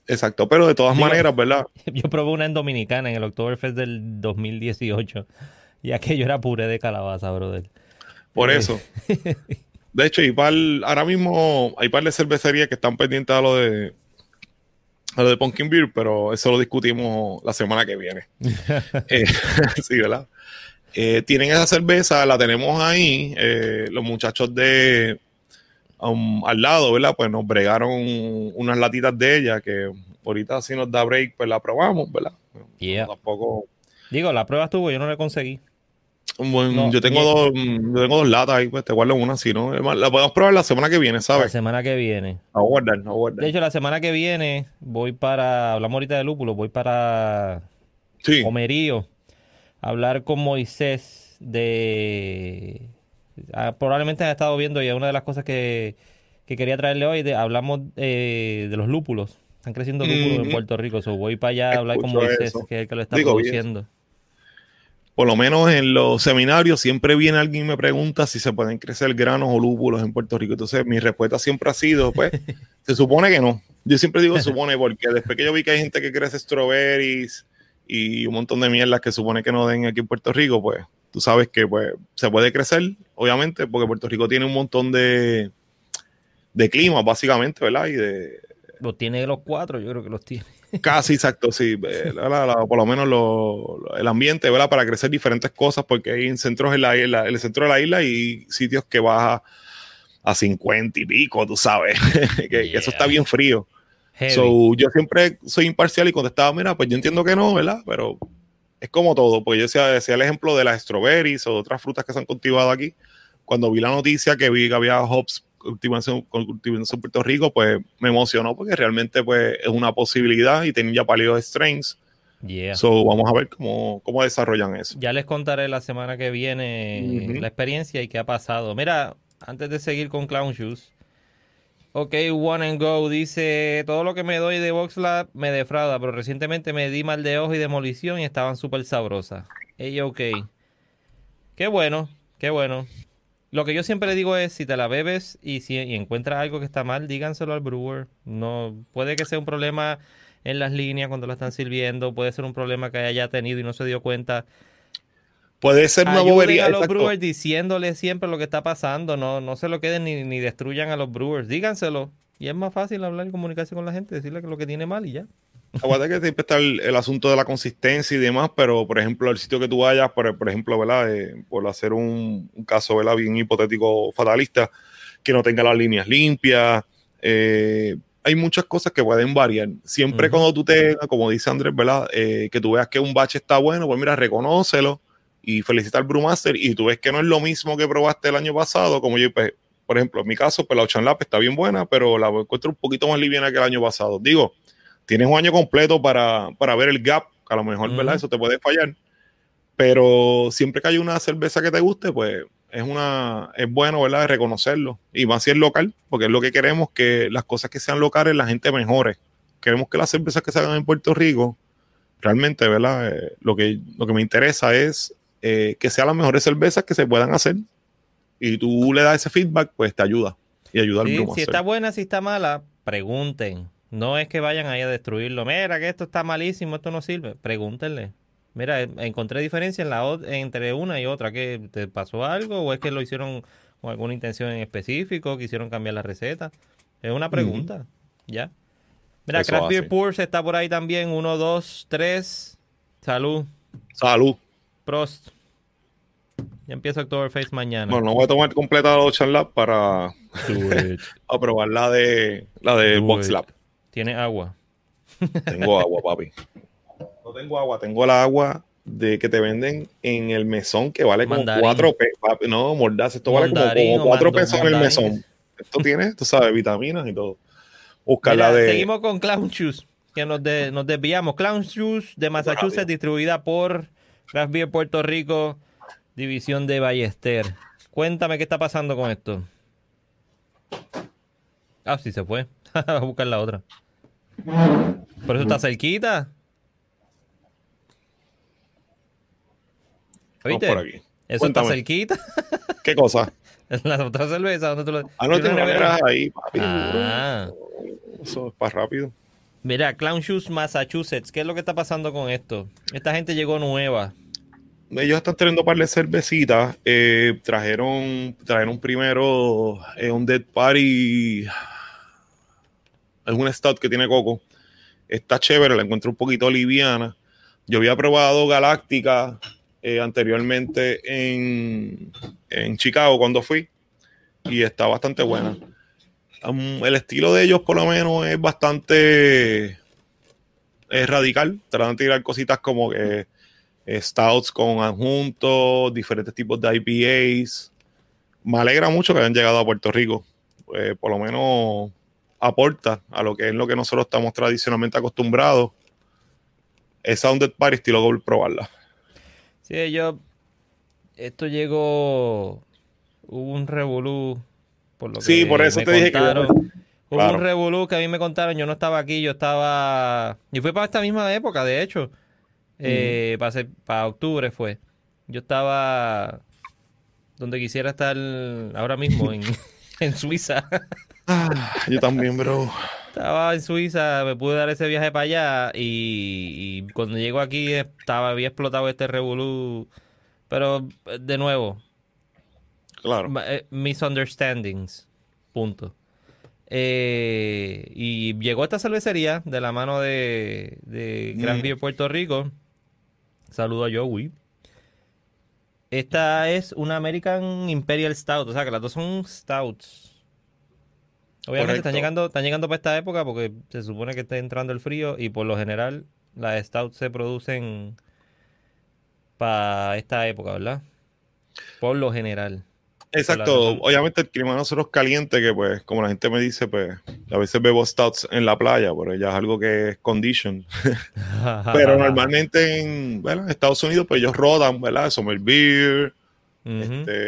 Exacto, pero de todas maneras, ¿verdad?
Yo probé una en Dominicana en el Oktoberfest del 2018 y aquello era puré de calabaza, brother.
Por eh. eso. De hecho, hay ahora mismo hay par de cervecerías que están pendientes a lo de a lo de Pumpkin Beer, pero eso lo discutimos la semana que viene. Eh, sí, ¿verdad? Eh, tienen esa cerveza, la tenemos ahí. Eh, los muchachos de um, al lado, ¿verdad? Pues nos bregaron unas latitas de ella que ahorita si nos da break, pues la probamos, ¿verdad?
Yeah.
Tampoco.
Digo, la prueba estuvo, yo no la conseguí.
Bueno,
No,
yo, tengo dos, yo tengo dos latas ahí, pues te guardo una, si no, la podemos probar la semana que viene,
La
¿sabes?
semana que viene.
A guardar, a guardar.
De hecho, la semana que viene voy para, hablamos ahorita de lúpulo, voy para
Sí,
Homerío a hablar con Moisés de... ah, probablemente has estado viendo y es una de las cosas que, que quería traerle hoy, de- hablamos eh, de los lúpulos. Están creciendo lúpulos en. Puerto Rico, so voy para allá a hablar con Moisés,
eso.
que es el que lo está
Digo, bien.
produciendo.
por lo menos en los seminarios siempre viene alguien y me pregunta si se pueden crecer granos o lúpulos en Puerto Rico. Entonces mi respuesta siempre ha sido, pues, se supone que no. Yo siempre digo supone porque después que yo vi que hay gente que crece strawberries y un montón de mierdas que supone que no den aquí en Puerto Rico, pues tú sabes que pues se puede crecer, obviamente, porque Puerto Rico tiene un montón de, de clima, básicamente, ¿verdad? Y de,
Los tiene los cuatro, yo creo que los tiene.
Casi exacto, sí. Eh, la- la- la- por lo menos lo- el ambiente, ¿verdad? Para crecer diferentes cosas, porque hay centros en la isla, en el centro de la isla y sitios que baja a 50 y pico, tú sabes, que, que eso está bien frío.
Heavy.
So, yo siempre soy imparcial y contestaba, mira, pues yo entiendo que no, ¿verdad? Pero es como todo, pues yo decía, decía el ejemplo de las strawberries o de otras frutas que se han cultivado aquí. Cuando vi la noticia que vi que había hops cultivándose en Puerto Rico, pues me emocionó porque realmente pues es una posibilidad y tienen ya palidos strains.
Yeah.
So, vamos a ver cómo, cómo desarrollan eso.
Ya les contaré la semana que viene
Ujú.
la experiencia y qué ha pasado. Mira, antes de seguir con Clown Shoes. Ok, One and Go dice, todo lo que me doy de VoxLab me defrauda, pero recientemente me di mal de ojo y demolición y estaban súper sabrosas. Ey, ok. Qué bueno, qué bueno. Lo que yo siempre digo es, si te la bebes y si y encuentras algo que está mal, díganselo al brewer. No, puede que sea un problema en las líneas cuando la están sirviendo, puede ser un problema que haya tenido y no se dio cuenta.
Puede ser una
Ayuden
bobería.
a los
exacto.
brewers diciéndoles siempre lo que está pasando. No, no se lo queden ni, ni destruyan a los brewers. Díganselo. Y es más fácil hablar y comunicarse con la gente, decirle que lo que tiene mal y ya.
Aguanta que siempre está el, el asunto de la consistencia y demás, pero por ejemplo, el sitio que tú vayas, por, por ejemplo, ¿verdad? Eh, por hacer un, un caso, ¿verdad? Bien hipotético, fatalista, que no tenga las líneas limpias. eh, hay muchas cosas que pueden variar. Siempre
Ujú.
cuando tú te, como dice Andrés, ¿verdad? Eh, que tú veas que un bache está bueno, pues mira, reconócelo y felicita al Brewmaster y tú ves que no es lo mismo que probaste el año pasado, como yo, pues, por ejemplo, en mi caso, pues la Ocean Lab está bien buena, pero la encuentro un poquito más liviana que el año pasado. Digo, tienes un año completo para, para ver el gap, que a lo mejor, ¿verdad?
Ujú.
Eso te puede fallar. Pero siempre que hay una cerveza que te guste, pues es una es bueno, ¿verdad? Reconocerlo. Y más si es local, porque es lo que queremos, que las cosas que sean locales la gente mejore. Queremos que las cervezas que se hagan en Puerto Rico, realmente, ¿verdad? Eh, lo, que, lo que me interesa es eh, que sean las mejores cervezas que se puedan hacer. Y tú le das ese feedback, pues te ayuda. Y ayuda al
Sí, si está buena, si está mala, pregunten. No es que vayan ahí a destruirlo. Mira, que esto está malísimo, esto no sirve. Pregúntenle. Mira, encontré diferencia en la entre una y otra. ¿Qué te pasó algo o es que lo hicieron con alguna intención en específico? ¿Quisieron cambiar la receta? Es una pregunta. Ya. Mira,
Eso
Craft Beer. Pours está por ahí también. Uno, dos, tres. Salud.
Salud.
Prost. Ya empieza Oktoberfest mañana.
Bueno, no voy a tomar completa la Ocean Lab para aprobar la de la de
Do
Box
it.
Lab.
Tiene agua.
Tengo agua, papi. No tengo agua, tengo la agua de que te venden en el mesón que vale como
Mandarín.
cuatro pesos. No, mordaza, esto vale como,
Mandarín
como
o
cuatro
mando-
pesos en el mesón. Esto tiene, tú sabes, vitaminas y todo. Buscar
Mira,
la de.
Seguimos con Clown Shoes, que nos, de- nos desviamos. Clown Shoes de Massachusetts, distribuida por Craft Beer Puerto Rico, división de Ballester. Cuéntame qué está pasando con esto. Ah, sí se fue. a buscar la otra. Por eso está cerquita.
Vamos
¿Viste?
por aquí.
Eso
Cuéntame.
está cerquita.
¿Qué cosa?
la otra cerveza, ¿dónde tú lo
Ah, no
¿Tiene
tengo neveras ahí, papi.
Ah.
Eso es para rápido.
Mira, Clown Shoes Massachusetts, ¿qué es lo que está pasando con esto? Esta gente llegó nueva.
Ellos están teniendo un par de cervecitas. eh, trajeron, trajeron primero eh, un Dead Party. Es un stout que tiene coco. Está chévere, la encuentro un poquito liviana. Yo había probado Galáctica eh, anteriormente en, en Chicago cuando fui. Y está bastante buena. um, el estilo de ellos por lo menos es bastante es radical. Tratan de tirar cositas como que stouts con adjuntos, diferentes tipos de IPAs. Me alegra mucho que hayan llegado a Puerto Rico. Eh, por lo menos aporta a lo que es lo que nosotros estamos tradicionalmente acostumbrados. Es Sounded Party estilo Gold probarla.
Sí, yo. Esto llegó. Hubo un revolú.
Por lo que sí, por eso te dije que.
Hubo un revolú que a mí me contaron. Yo no estaba aquí, yo estaba. Y fue para esta misma época, de hecho. Eh, para, para octubre fue. Yo estaba donde quisiera estar ahora mismo, en, en Suiza.
Ah, yo también, bro.
Estaba en Suiza, me pude dar ese viaje para allá y, cuando llego aquí estaba, había explotado este revolú. Pero, de nuevo,
claro.
Eh, misunderstandings. Punto. Eh, y llegó esta cervecería de la mano de, de Gran mm. Beer Puerto Rico. Saludo a Joey. Esta es una American Imperial Stout, o sea que las dos son stouts. Obviamente están llegando, están llegando para esta época porque se supone que está entrando el frío y por lo general las stouts se producen para esta época, ¿verdad? Por lo general.
Exacto, obviamente el clima de nosotros caliente, que pues, como la gente me dice, pues, a veces bebo stouts en la playa, pero ya es algo que es condition. pero normalmente en Estados Unidos, pues ellos rodan, ¿verdad? Summer Beer, este,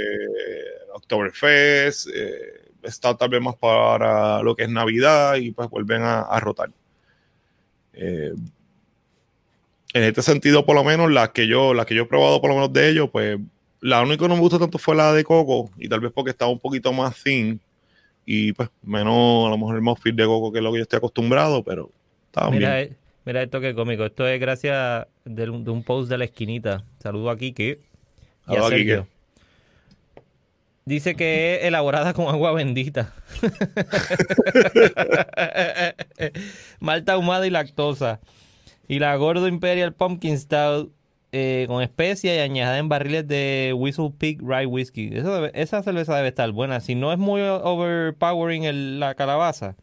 Oktoberfest, eh, stout tal vez más para lo que es Navidad y pues vuelven a, rotar. Eh, en este sentido, por lo menos, las que yo, las que yo he probado por lo menos de ellos, pues la única que no me gustó tanto fue la de Coco, y tal vez porque estaba un poquito más thin y pues menos, a lo mejor el mouthfeel de Coco que es lo que yo estoy acostumbrado, pero estaba
mira,
bien.
Eh, mira esto que cómico. Esto es gracias de, un post de la esquinita. Saludo a Kike. Y a Sergio. Dice que es elaborada con agua bendita. Malta ahumada y lactosa. Y la Gordo Imperial Pumpkin Stout eh, con especias y añadida en barriles de Whistle Peak Rye Whiskey. esa cerveza debe estar buena. Si no es muy overpowering la calabaza,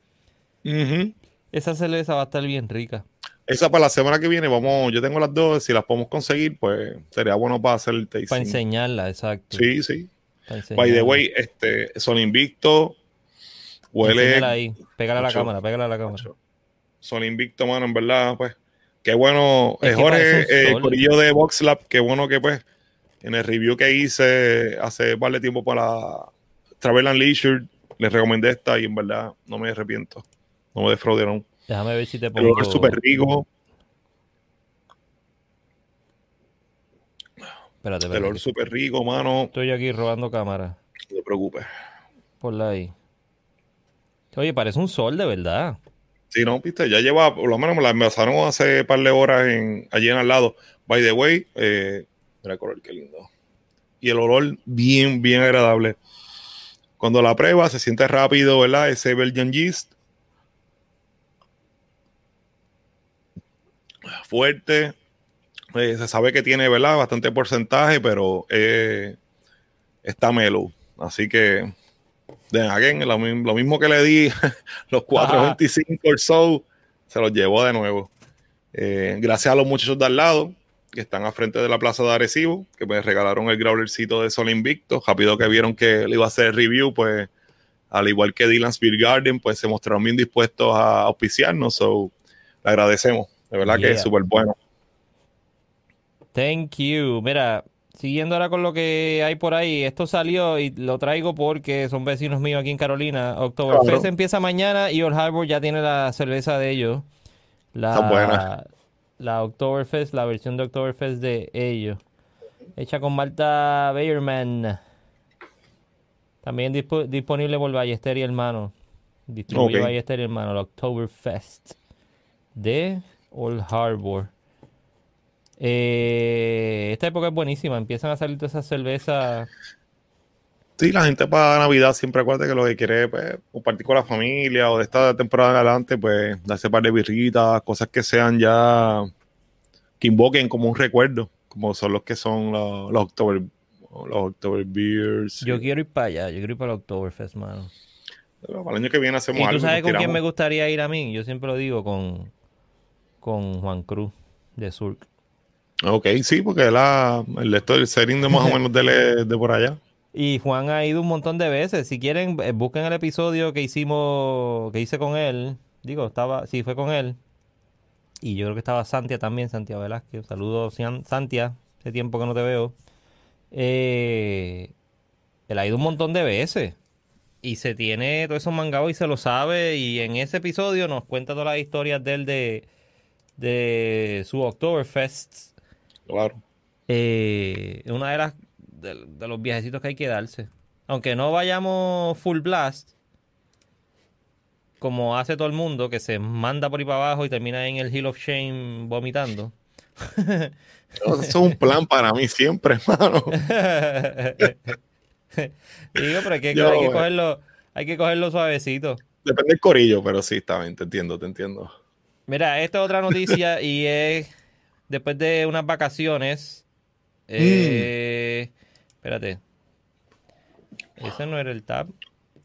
esa cerveza va a estar bien rica.
Esa para la semana que viene, vamos, yo tengo las dos, si las podemos conseguir, pues sería bueno para hacer el tasting.
Para enseñarla, exacto.
Sí, sí. By the way, este, son invicto, huele...
ahí, pégale a la cámara, pégale a la cámara.
Son invicto, mano, en verdad, pues Qué bueno, es Jorge, eh, corillo de VoxLab, qué bueno que pues en el review que hice hace par de tiempo para Travel and Leisure, les recomendé esta y en verdad no me arrepiento. No me defraudaron.
Déjame ver si te pongo.
El súper rico.
Espérate,
espérate. El olor súper rico, mano.
Estoy aquí robando cámara.
No te preocupes.
Por la ahí. Oye, parece un sol de verdad.
Sí, no, viste, ya lleva, por lo menos me la empezaron hace par de horas allí en al lado. By the way, eh, mira el color, qué lindo. Y el olor bien, bien agradable. Cuando la prueba se siente rápido, ¿verdad? Ese Belgian yeast. Fuerte. Eh, se sabe que tiene, ¿verdad? Bastante porcentaje, pero eh, está mellow. Así que de again, lo, mismo que le di los 4.25 o so, se los llevó de nuevo. Eh, gracias a los muchachos de al lado que están a frente de la plaza de Arecibo, que me regalaron el growlercito de Sol Invicto. Rápido que vieron que le iba a hacer review, pues al igual que Dylan Beer Garden, pues se mostraron bien dispuestos a auspiciarnos. So, le agradecemos. De verdad que es súper bueno.
Thank you. Mira, Siguiendo ahora con lo que hay por ahí, esto salió y lo traigo porque son vecinos míos aquí en Carolina. Oktoberfest empieza mañana y Old Harbor ya tiene la cerveza de ellos. La, la Oktoberfest, la versión de Oktoberfest de ellos. Hecha con Malta Bayerman. También disponible por Ballester y Hermano. Distribuye Ballester y Hermano, la Oktoberfest de Old Harbor. Eh, esta época es buenísima, empiezan a salir todas esas cervezas.
Sí, la gente para Navidad siempre acuerda que lo que quiere pues, compartir con la familia o de esta temporada en adelante, pues darse un par de birritas, cosas que sean ya, que invoquen como un recuerdo, como son los que son los, los October, los October Beers.
Yo quiero ir para allá, yo quiero ir para el Oktoberfest, mano.
Para el año que viene hacemos
¿Y
algo.
tú sabes con quién me gustaría ir a mí? Yo siempre lo digo con, con Juan Cruz de Surk.
Ok, sí, porque la, el, esto, el setting de más o menos de, de por allá.
Y Juan ha ido un montón de veces. Si quieren, eh, busquen el episodio que hicimos, que hice con él. Digo, estaba, sí, fue con él. Y yo creo que estaba Santia también, Santia Velázquez. Saludos, Santia. Hace tiempo que no te veo. Eh, él ha ido un montón de veces. Y se tiene todos esos mangados y se lo sabe. Y en ese episodio nos cuenta todas las historias de él de, de su Oktoberfest.
Claro.
Eh, una de las de, de los viajecitos que hay que darse. Aunque no vayamos full blast, como hace todo el mundo, que se manda por ahí para abajo y termina en el Hill of Shame vomitando.
Eso es un plan para mí siempre, hermano.
Digo, pero hay que,
Yo,
hay que
eh.
cogerlo, hay que cogerlo suavecito.
Depende del corillo, pero sí, está bien, te entiendo, te entiendo.
Mira, esta es otra noticia y es después de unas vacaciones. eh, Espérate. Ese no era el tab.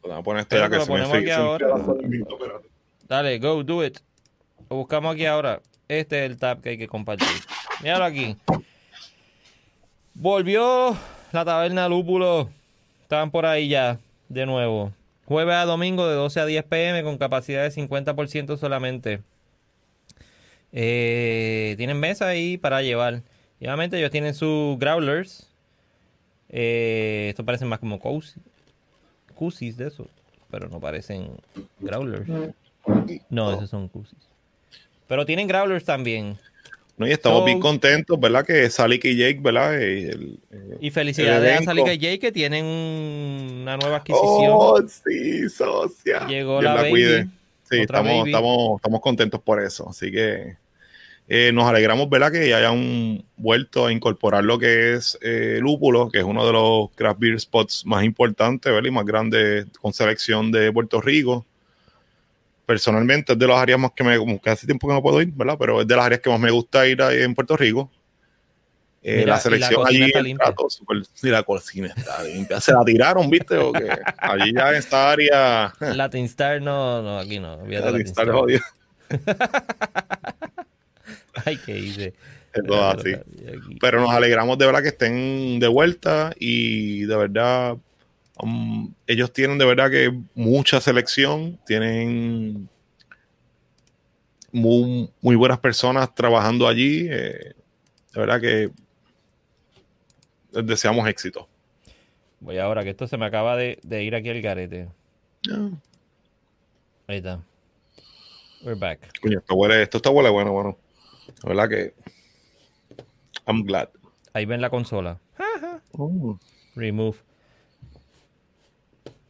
Vamos a poner esto ya que se me
aquí ahora. Dale, go, do it. Lo buscamos aquí ahora. Este es el tab que hay que compartir. Míralo aquí. Volvió la taberna Lúpulo. Estaban por ahí ya, de nuevo. Jueves a domingo de 12 a 10 pm con capacidad de 50% solamente. Eh, tienen mesa ahí para llevar. Y obviamente ellos tienen sus growlers. Eh, esto parece más como. Cusis de eso. Pero no parecen growlers. No, esos son cusis. Pero tienen growlers también.
No, y estamos
So-
bien contentos, ¿verdad? Que Salik y Jake, ¿verdad? Eh, el- eh,
Y felicidades a. Salika y Jay que tienen un- una nueva adquisición.
Oh, sí, socia.
Llegó
Dios
la baby.
cuide. Sí, estamos,
baby.
estamos, estamos contentos por eso. Así que eh, nos alegramos, ¿verdad? Que hayan vuelto a incorporar lo que es eh, Lúpulo, que es uno de los craft beer spots más importantes, ¿verdad? Y más grandes con selección de Puerto Rico. Personalmente es de las áreas más que me, como que hace tiempo que no puedo ir, ¿verdad? Pero es de las áreas que más me gusta ir ahí en Puerto Rico. Eh,
Mira, y la
selección allí
está limpia.
trato súper- sí, la cocina está limpia. Se la tiraron, ¿viste? O que allí ya en esta área
Latin Star no, no, aquí no. Latin Star.
jodida.
Ay, qué hice.
Así. Pero nos alegramos de verdad que estén de vuelta y de verdad um, ellos tienen de verdad que mucha selección, tienen muy, muy buenas personas trabajando allí. eh, de verdad que les deseamos éxito.
Voy ahora, que esto se me acaba de, de ir aquí al garete.
Ah,
Ahí está. We're back.
coño, esto, huele, esto está huele bueno, bueno. Verdad que I'm glad.
Ahí ven la consola. Remove.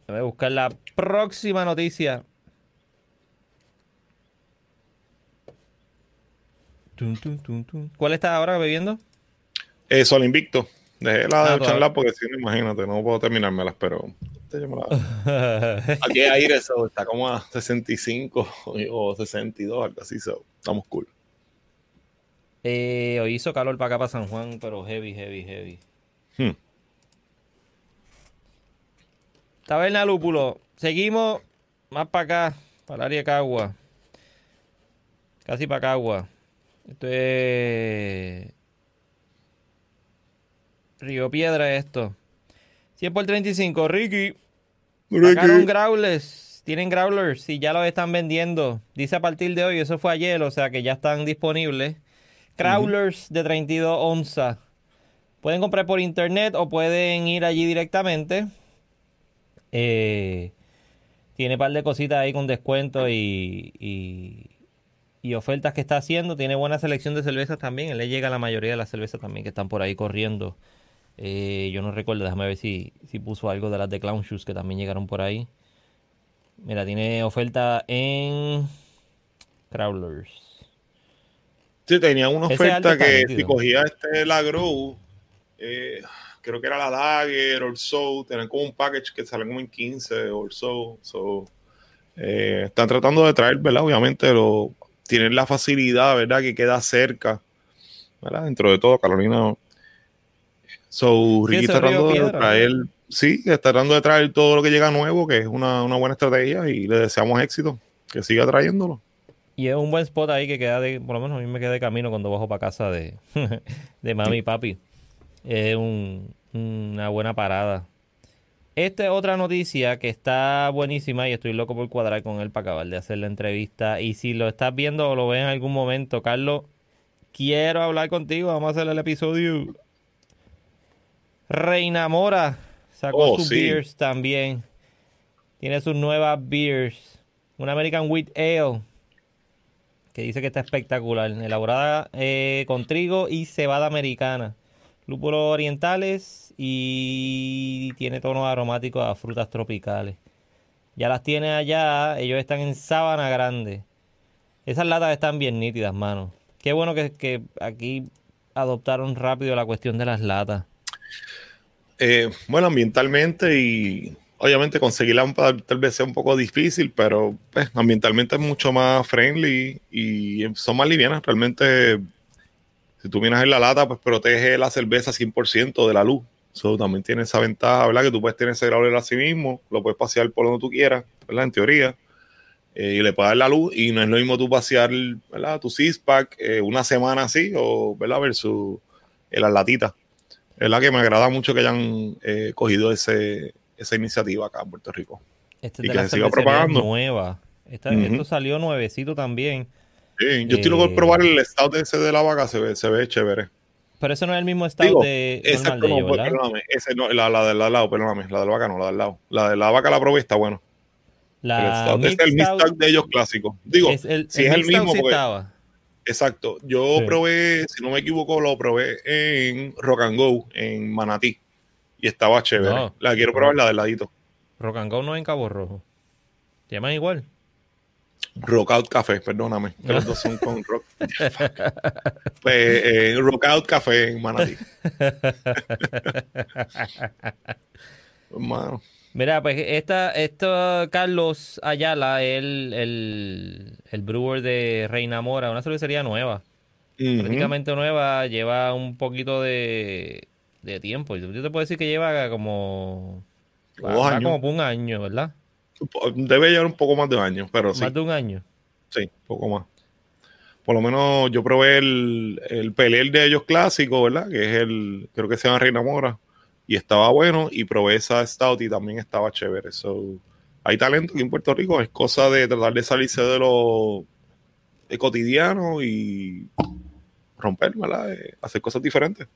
Voy a buscar la próxima noticia. ¿Cuál estás ahora bebiendo?
Eh, Sol Invicto. Dejé la
Ah,
de charlar porque si no, imagínate, no puedo terminármelas, pero aquí hay aire, so, está como a 65 o 62, algo así, so, estamos cool.
Eh, hoy hizo calor para acá, para San Juan, pero heavy, heavy, heavy.
Hmm.
Taberna Lúpulo. Seguimos más para acá, para el área de Cagua. Casi para Cagua. Esto es. Río Piedra, esto. 100 por 35, Ricky. Sacaron growlers. Tienen growlers y ya los están vendiendo. Dice a partir de hoy, eso fue ayer, o sea que ya están disponibles. Growlers de 32 onzas. Pueden comprar por internet o pueden ir allí directamente. Eh, tiene un par de cositas ahí con descuento y, y, ofertas que está haciendo. Tiene buena selección de cervezas también. Le llega a la mayoría de las cervezas también que están por ahí corriendo. Eh, yo no recuerdo, déjame ver si, si puso algo de las de Clown Shoes que también llegaron por ahí. Mira, tiene oferta en Crawlers.
Sí, tenía una oferta que si cogía este la Grow, eh, creo que era la Dagger or so, tenían como un package que salen como en 15 or so. so eh, están tratando de traer, ¿verdad? Obviamente, lo, tienen la facilidad, ¿verdad? Que queda cerca, ¿verdad? Dentro de todo, Carolina. So, Ricky está tratando de traer sí, está tratando de traer todo lo que llega nuevo, que es una, una buena estrategia y le deseamos éxito, que siga trayéndolo.
Y es un buen spot ahí que queda de, por lo menos a mí me queda de camino cuando bajo para casa de, de mami y papi. Es un, una buena parada. Esta es otra noticia que está buenísima y estoy loco por cuadrar con él para acabar de hacer la entrevista. Y si lo estás viendo o lo ves en algún momento, Carlos, quiero hablar contigo. Vamos a hacer el episodio. Reina Mora sacó
Oh,
sus
sí.
beers también. Tiene sus nuevas beers. Un American Wheat Ale. Que dice que está espectacular. Elaborada eh, con trigo y cebada americana. Lúpulos orientales y tiene tonos aromáticos a frutas tropicales. Ya las tiene allá. Ellos están en Sabana Grande. Esas latas están bien nítidas, mano. Qué bueno que, que aquí adoptaron rápido la cuestión de las latas.
Eh, bueno, ambientalmente y obviamente conseguirla tal tal vez sea un poco difícil, pero pues, ambientalmente es mucho más friendly y son más livianas. Realmente, si tú miras en la lata, pues protege la cerveza 100% de la luz. Eso también tiene esa ventaja, ¿verdad? Que tú puedes tener ese growler a sí mismo, lo puedes pasear por donde tú quieras, ¿verdad? En teoría. Eh, y le puedes dar la luz y no es lo mismo tú pasear, ¿verdad? Tu six-pack eh, una semana así, o, ¿verdad? Versus eh, las latitas. Es la que me agrada mucho que hayan eh, cogido ese, esa iniciativa acá en Puerto Rico.
Esta
Y
de
que se siga propagando.
nueva. Esta-
Ujú.
Esto salió nuevecito también.
Sí, yo estoy loco por
Eh,
probar el stout ese de la vaca, se ve, se ve chévere.
Pero eso no es el mismo estado de de
no,
¿verdad?
perdóname, ese no, la, la del lado, perdóname, la del vaca no, la del lado. La de la vaca la probé está bueno. El
La
ese es el
Mixed
de ellos clásico. Digo,
es el,
si es el mismo,
sí
porque-
estaba.
exacto. Yo
Sí.
probé, si no me equivoco, lo probé en Rock and Go, en Manatí. Y estaba chévere.
No.
La quiero probar la del ladito.
Rock and Go no es en Cabo Rojo. Llaman igual.
Rockout Café, perdóname, que los dos son con rock. pues, eh, Rockout Café en Manatí. Hermano.
Mira, pues esta, esto, Carlos Ayala, el, el, el brewer de Reina Mora, una cervecería nueva.
Ujú.
Prácticamente nueva, lleva un poquito de, de tiempo. Yo te puedo decir que lleva como,
dos años.
como por un año, ¿verdad?
Debe llevar un poco más de años, pero sí,
Más de un año.
sí, un poco más. Por lo menos yo probé el, el Pelel de ellos clásico, ¿verdad? Que es el, creo que se llama Reina Mora. Y estaba bueno. Y probé esa Stout y también estaba chévere. So, hay talento aquí en Puerto Rico. Es cosa de tratar de salirse de lo de cotidiano y romper, ¿verdad? Eh, hacer cosas diferentes.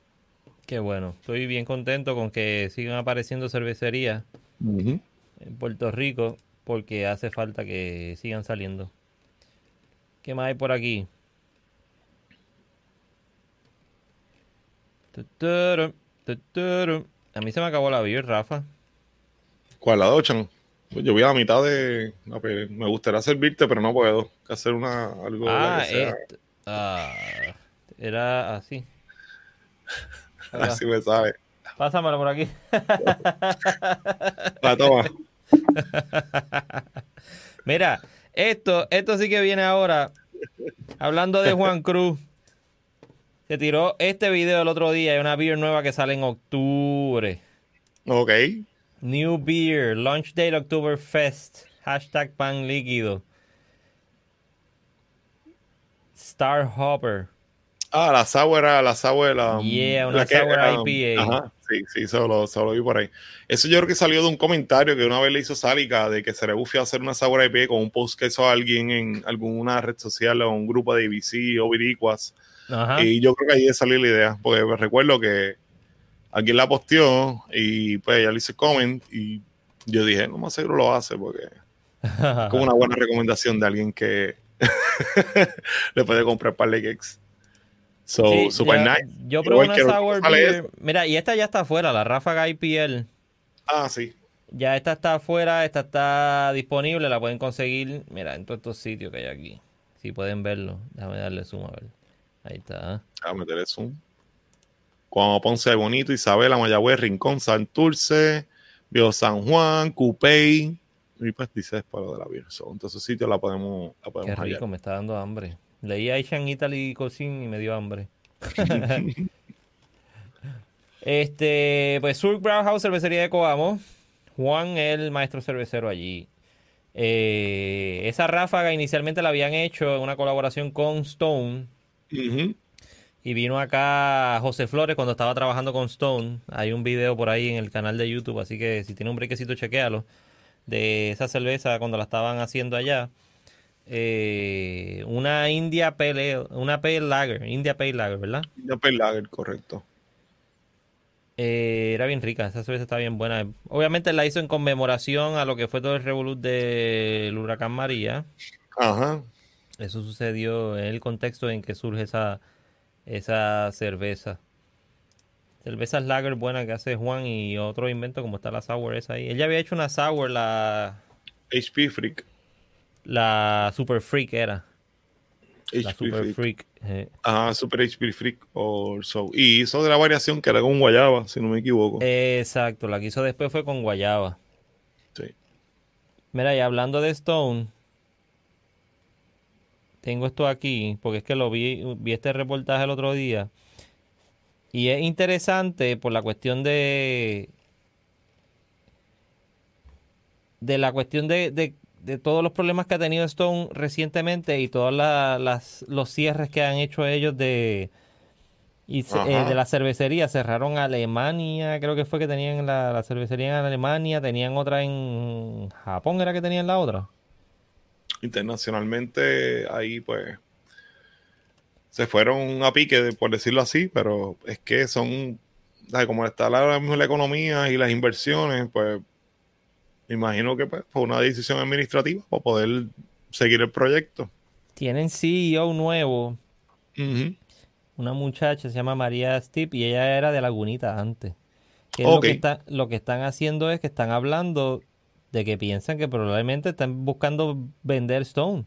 Qué bueno. Estoy bien contento con que sigan apareciendo cervecerías en Puerto Rico porque hace falta que sigan saliendo. ¿Qué más hay por aquí? A mí se me acabó la beer, Rafa.
¿Cuál? La Dochan. Pues yo voy a la mitad de. no, pues, me gustaría servirte, pero no puedo. Hay que hacer una, algo.
Ah,
que sea-
est- ah, era así.
Así me sabe.
Pásamelo por aquí.
La toma.
Mira, esto, esto sí que viene ahora. Hablando de Juan Cruz. Se tiró este video el otro día. Hay una beer nueva que sale en octubre.
Ok.
New beer. Launch date October Fest. Hashtag pan líquido. Star Hopper.
Ah, la sour, la sour, la.
Yeah, una
la que-
sour
ah,
IPA.
Ajá, sí, sí, solo, solo vi por ahí. Eso yo creo que salió de un comentario que una vez le hizo Sálica de que se le bufió hacer una sour IPA con un post que hizo alguien en alguna red social o un grupo de ABC o Viricuas.
Ajá.
Y yo creo que ahí de salir la idea, porque me recuerdo que alguien la posteó y pues ella le hizo comment y yo dije, no más seguro lo hace porque es como una buena recomendación de alguien que le puede comprar par de cakes. So,
Sí,
super
ya-
nice.
Yo probé una sour beer. Mira, y esta ya está afuera, la Ráfaga IPL.
Ah, sí.
Ya esta está afuera, esta está disponible, la pueden conseguir, mira, en todos estos sitios que hay aquí. Si pueden verlo, déjame darle zoom a ver. Ahí está.
A meterle zoom. Como Ponce de Bonito, Isabela, Mayagüez, Rincón, Santurce, Viejo San Juan, Cupey. Y pues dice para lo de la beer. So, en todos esos sitios la podemos, la
Qué
podemos hallar.
rico, me está dando hambre. Leí Asian Italy Cuisine y me dio hambre. Este, pues Sur Brauhaus, cervecería de Coamo. Juan, el maestro cervecero allí. Eh, esa ráfaga inicialmente la habían hecho en una colaboración con Stone. Y vino acá José Flores cuando estaba trabajando con Stone. Hay un video por ahí en el canal de YouTube, así que si tiene un brequecito, chequealo. De esa cerveza cuando la estaban haciendo allá. Eh, una India Pale, una Pale Lager, India Pale Lager, ¿verdad?
India Pale Lager, correcto.
Eh, era bien rica, esa cerveza está bien buena. Obviamente la hizo en conmemoración a lo que fue todo el revolut del huracán María.
Ajá.
Eso sucedió en el contexto en que surge esa, esa cerveza. Cervezas lager buena que hace Juan y otro invento como está la sour esa ahí. Él ya había hecho una sour, la...
HP Freak.
La Super Freak era.
HP la Super Freak. Eh. Ajá, Super HP Freak so. Y hizo de la variación que era con guayaba, si no me equivoco.
Exacto, la que hizo después fue con guayaba.
Sí.
Mira, y hablando de Stone, tengo esto aquí, porque es que lo vi, vi este reportaje el otro día. Y es interesante por la cuestión de. De la cuestión de, de, todos los problemas que ha tenido Stone recientemente y todos las, los cierres que han hecho ellos de. Y eh, de la cervecería, cerraron Alemania, creo que fue que tenían la, la cervecería en Alemania, tenían otra en Japón, ¿era que tenían la otra?
internacionalmente ahí pues se fueron a pique, por decirlo así, pero es que son, como está la, la economía y las inversiones, pues me imagino que pues, fue una decisión administrativa para poder seguir el proyecto.
Tienen CEO nuevo. Una muchacha se llama María Stip y ella era de Lagunita antes. lo, que está, lo que están haciendo es que están hablando de que piensan que probablemente están buscando vender Stone.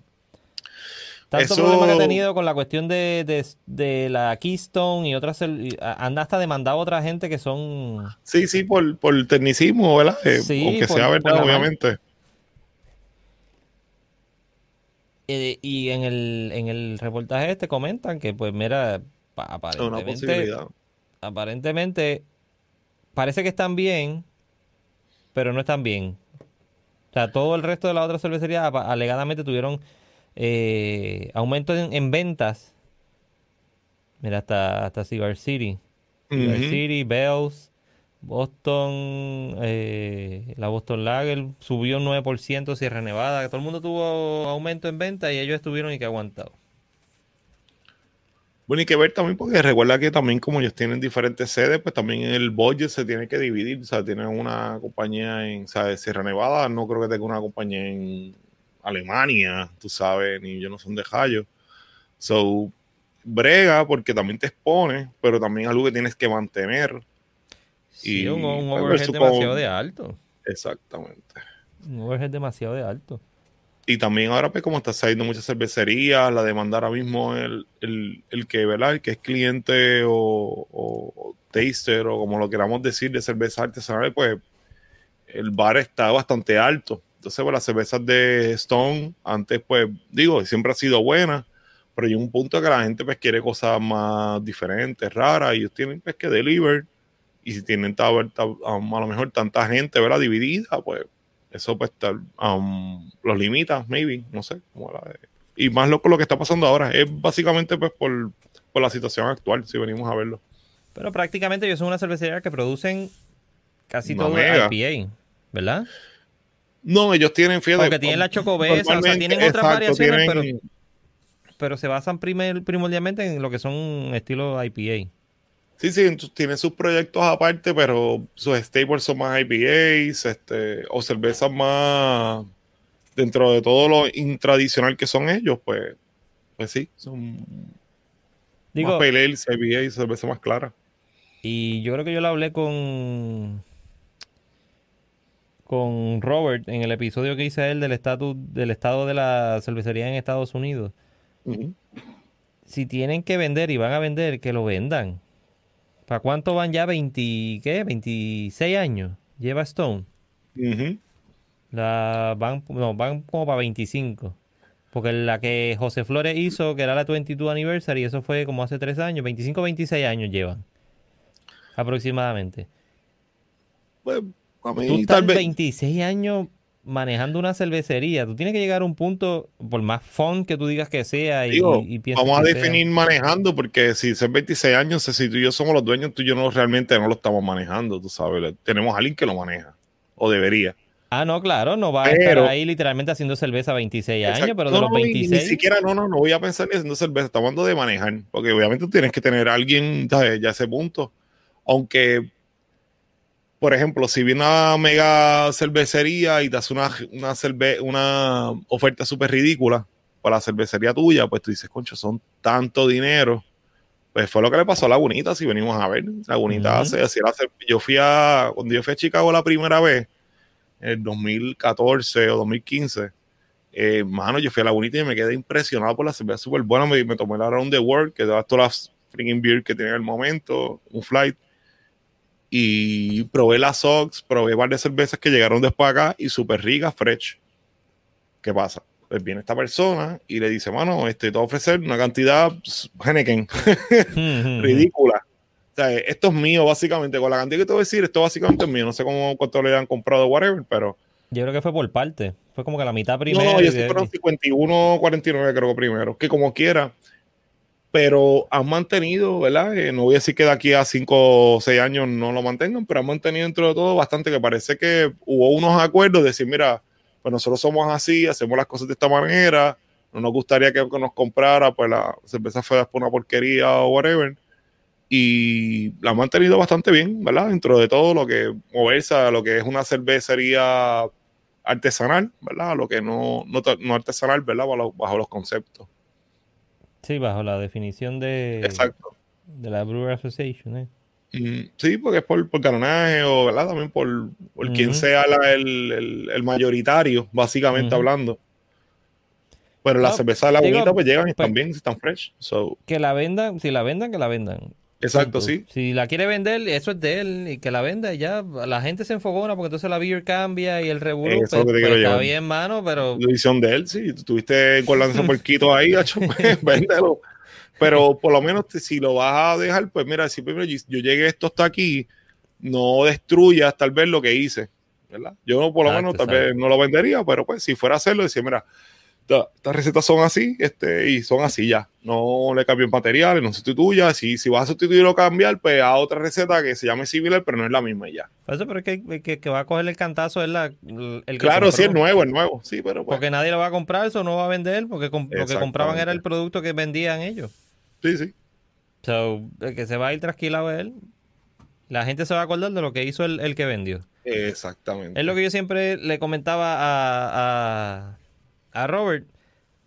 Tanto problema que ha tenido con la cuestión de, la Keystone y otras. Anda hasta demandado a otra gente que son.
Sí, sí, por, por tecnicismo, ¿verdad? Eh, sí, aunque sea verdad, obviamente.
Eh, y en el, en el reportaje este comentan que, pues, mira, aparentemente. Aparentemente, parece que están bien, pero no están bien. O sea, todo el resto de las otras cervecerías alegadamente tuvieron eh, aumento en, ventas. Mira, hasta, hasta Cigar City. Cigar City, Bells, Boston, eh, la Boston Lager subió un 9%, Sierra Nevada. Todo el mundo tuvo aumento en ventas y ellos estuvieron y que aguantado.
Bueno, y que ver también, porque recuerda que también como ellos tienen diferentes sedes, pues también el budget se tiene que dividir. O sea, tienen una compañía en ¿sabes? Sierra Nevada, no creo que tenga una compañía en Alemania, tú sabes, ni yo no son de Jayo. So, brega porque también te expone, pero también algo que tienes que mantener.
Sí, y un, un pues, overhead demasiado de alto.
Exactamente.
Un overhead demasiado de alto.
Y también ahora, pues, como está saliendo muchas cervecerías, la demanda ahora mismo, el, el, que, ¿verdad? El que es cliente o, o, taster o como lo queramos decir de cerveza artesanal, pues el bar está bastante alto. Entonces, pues, las cervezas de Stone, antes, pues, digo, siempre ha sido buena, pero hay un punto que la gente, pues, quiere cosas más diferentes, raras, y ellos tienen, pues, que deliver. Y si tienen a lo mejor tanta gente, ¿verdad? Dividida, pues eso pues um, los limita, maybe, no sé. y más loco lo que está pasando ahora. Es básicamente pues por, la situación actual, si venimos a verlo.
Pero prácticamente ellos son una cervecería que producen casi todo el IPA, ¿verdad?
No, ellos tienen,
fíjate. Porque tienen la chocobesa, o sea, tienen otras variaciones, pero, pero se basan primordialmente en lo que son estilo IPA.
Sí, sí, tiene sus proyectos aparte, pero sus staples son más IPAs, este, o cervezas más dentro de todo lo intradicional que son ellos, pues, pues sí, son Digo, más pale IPAs, cerveza más clara.
Y yo creo que yo lo hablé con con Robert en el episodio que hice él del estatus del estado de la cervecería en Estados Unidos. Si tienen que vender y van a vender, que lo vendan. ¿Para cuánto van ya? 20, ¿qué? 26 años lleva Stone. la, van, no, van como para 25. Porque la que José Flores hizo, que era la 22 Anniversary, eso fue como hace 3 años, 25 26 años llevan. Aproximadamente.
Pues, a mí,
Tú estás
vez-
26 años manejando una cervecería. Tú tienes que llegar a un punto, por más fun que tú digas que sea, y,
Digo,
y pienses
vamos a
sea.
definir manejando, porque si son 26 años, si tú y yo somos los dueños, tú y yo no realmente no lo estamos manejando, tú sabes. Tenemos a alguien que lo maneja, o debería.
Ah, no, claro, no va a estar ahí literalmente haciendo cerveza 26 años,
Exacto.
pero de
No,
los
no, y
26.
Ni siquiera, no, no, no voy a pensar ni haciendo cerveza, estamos hablando de manejar, porque obviamente tú tienes que tener a alguien. Ya a ese punto. Aunque, por ejemplo, si viene una mega cervecería y te hace una, una, cerve- una oferta súper ridícula para la cervecería tuya, pues tú dices, concho, son tanto dinero. Pues fue lo que le pasó a Lagunita, si venimos a ver. Lagunita hace, la cer- yo fui a, cuando yo fui a Chicago la primera vez, en el 2014 o 2015, eh, mano, yo fui a Lagunita y me quedé impresionado por la cerveza súper buena. Me, me tomé la Round the World, que daba todas las freaking beer que tenía en el momento, un flight. Y probé las Sox, probé varias cervezas que llegaron después acá y súper ricas, fresh. ¿Qué pasa? Pues viene esta persona y le dice, mano, este, te voy a ofrecer una cantidad pss, Henneken
Ujú,
ridícula. O sea, esto es mío, básicamente. Con la cantidad que te voy a decir, esto básicamente es mío. No sé cómo cuánto le han comprado, whatever, pero.
Yo creo que fue por parte. Fue como que la mitad
No,
primero.
no,
y
yo sí fueron 51, 49, creo que primero. Que como quiera. Pero han mantenido, ¿verdad? Eh, no voy a decir que de aquí a 5 o 6 años no lo mantengan, pero han mantenido dentro de todo bastante que parece que hubo unos acuerdos de decir, mira, pues nosotros somos así, hacemos las cosas de esta manera, no nos gustaría que nos comprara, pues la cerveza fue después una porquería o whatever. Y la han mantenido bastante bien, ¿verdad? Dentro de todo lo que moverse lo que es una cervecería artesanal, ¿verdad? Lo que no, no, artesanal, ¿verdad? Bajo los conceptos.
Sí, bajo la definición de,
Exacto.
de la Brewer Association. ¿eh?
Mm, Sí, porque es por, por o, ¿verdad? También por, por quien
Ujú.
sea la- el, el- el mayoritario, básicamente hablando. Pero las
No,
cervezas de la
digo,
bonita pues llegan y
pues-
están bien, están fresh. So,
Que la vendan, si la vendan, que la vendan.
Exacto,
Punto.
sí.
Si la quiere vender, eso es de él, y que la venda y ya. La gente se enfogona porque entonces la beer cambia y el revolú.
Eso
Pues, pues está bien, mano, pero
La edición de él, sí. Tuviste guardando ese puerquito ahí, hacho, pues, véndelo. Pero por lo menos si lo vas a dejar, pues mira, si primero yo, llegué esto hasta aquí, no destruyas tal vez lo que hice, ¿verdad? Yo por lo
Exacto,
menos tal vez no lo vendería, pero pues si fuera a hacerlo, decía, mira, estas recetas son así, este, y son así ya. No le cambien materiales, no sustituyas. Si, si vas a sustituir o cambiar, pues a otra receta que se llame similar, pero no es la misma ya.
Eso, pero es que, que, que va a coger el cantazo es la, el que
Claro, sí, es nuevo, es nuevo, sí, pero pues,
Porque nadie lo va a comprar, eso no va a vender, porque lo que compraban era el producto que vendían ellos.
sí, sí.
So, el que se va a ir trasquilado es él. La gente se va a acordar de lo que hizo el, el que vendió.
Exactamente.
Es lo que yo siempre le comentaba a, a, a Robert.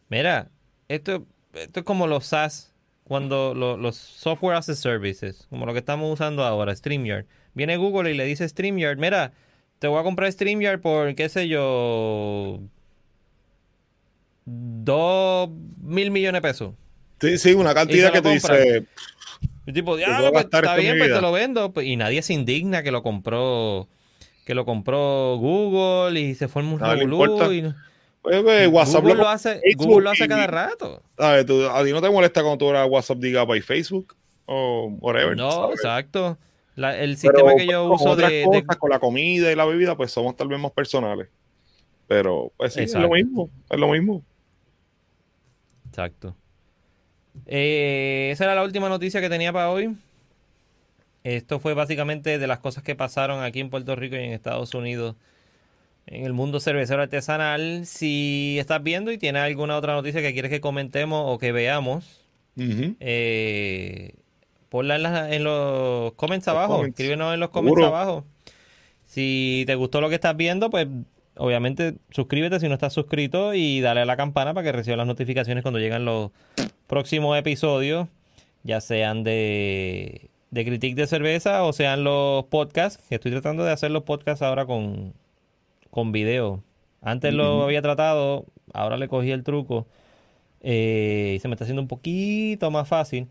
Mira, esto, esto es como los SaaS, cuando lo- los Software as a Services, como lo que estamos usando ahora, StreamYard. Viene Google y le dice StreamYard, mira, te voy a comprar StreamYard por, qué sé yo, dos mil millones de pesos.
Sí, sí, una cantidad que te dice,
Y tipo, diablo, pues, está bien, pues te
vida".
lo vendo. Pues, Y nadie se indigna que lo compró, que lo compró Google y se forma un revolú. no-
pues, pues, WhatsApp
Google
lo,
hace, Google lo hace
y-
cada rato.
a ti no te molesta cuando tú eras WhatsApp diga by Facebook o whatever.
No,
¿sabes?
exacto. La- el
Pero,
sistema que yo uso de,
con la comida y la bebida, pues somos tal vez más personales. Pero, pues sí, es lo mismo, es lo mismo.
Exacto. Eh, esa era la última noticia que tenía para hoy. Esto fue básicamente de las cosas que pasaron aquí en Puerto Rico y en Estados Unidos en el mundo cervecero artesanal. Si estás viendo y tienes alguna otra noticia que quieres que comentemos o que veamos,
Ujú.
eh, ponla en, la- en los comments
Los
abajo.
comments.
Escríbenos en los comments
Seguro.
abajo. Si te gustó lo que estás viendo, pues obviamente suscríbete si no estás suscrito y dale a la campana para que recibas las notificaciones cuando llegan los próximos episodios, ya sean de, de Critique de Cerveza o sean los podcasts, que estoy tratando de hacer los podcasts ahora con, con video. Antes lo había tratado, ahora le cogí el truco eh, y se me está haciendo un poquito más fácil.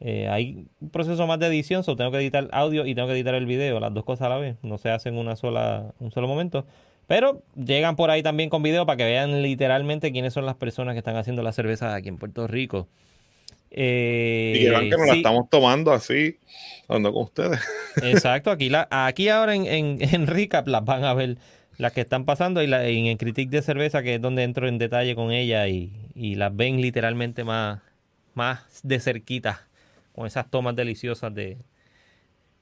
Eh, hay un proceso más de edición, so tengo que editar audio y tengo que editar el video, las dos cosas a la vez, no se hacen en una sola, un solo momento. Pero llegan por ahí también con video para que vean literalmente quiénes son las personas que están haciendo la cerveza aquí en Puerto Rico. Eh,
Y que vean que nos la estamos tomando así, hablando con ustedes.
Exacto, aquí, la, aquí ahora en, en, en Recap las van a ver las que están pasando y, la, en Critique de Cerveza, que es donde entro en detalle con ella y, y las ven literalmente más, más de cerquita, con esas tomas deliciosas de,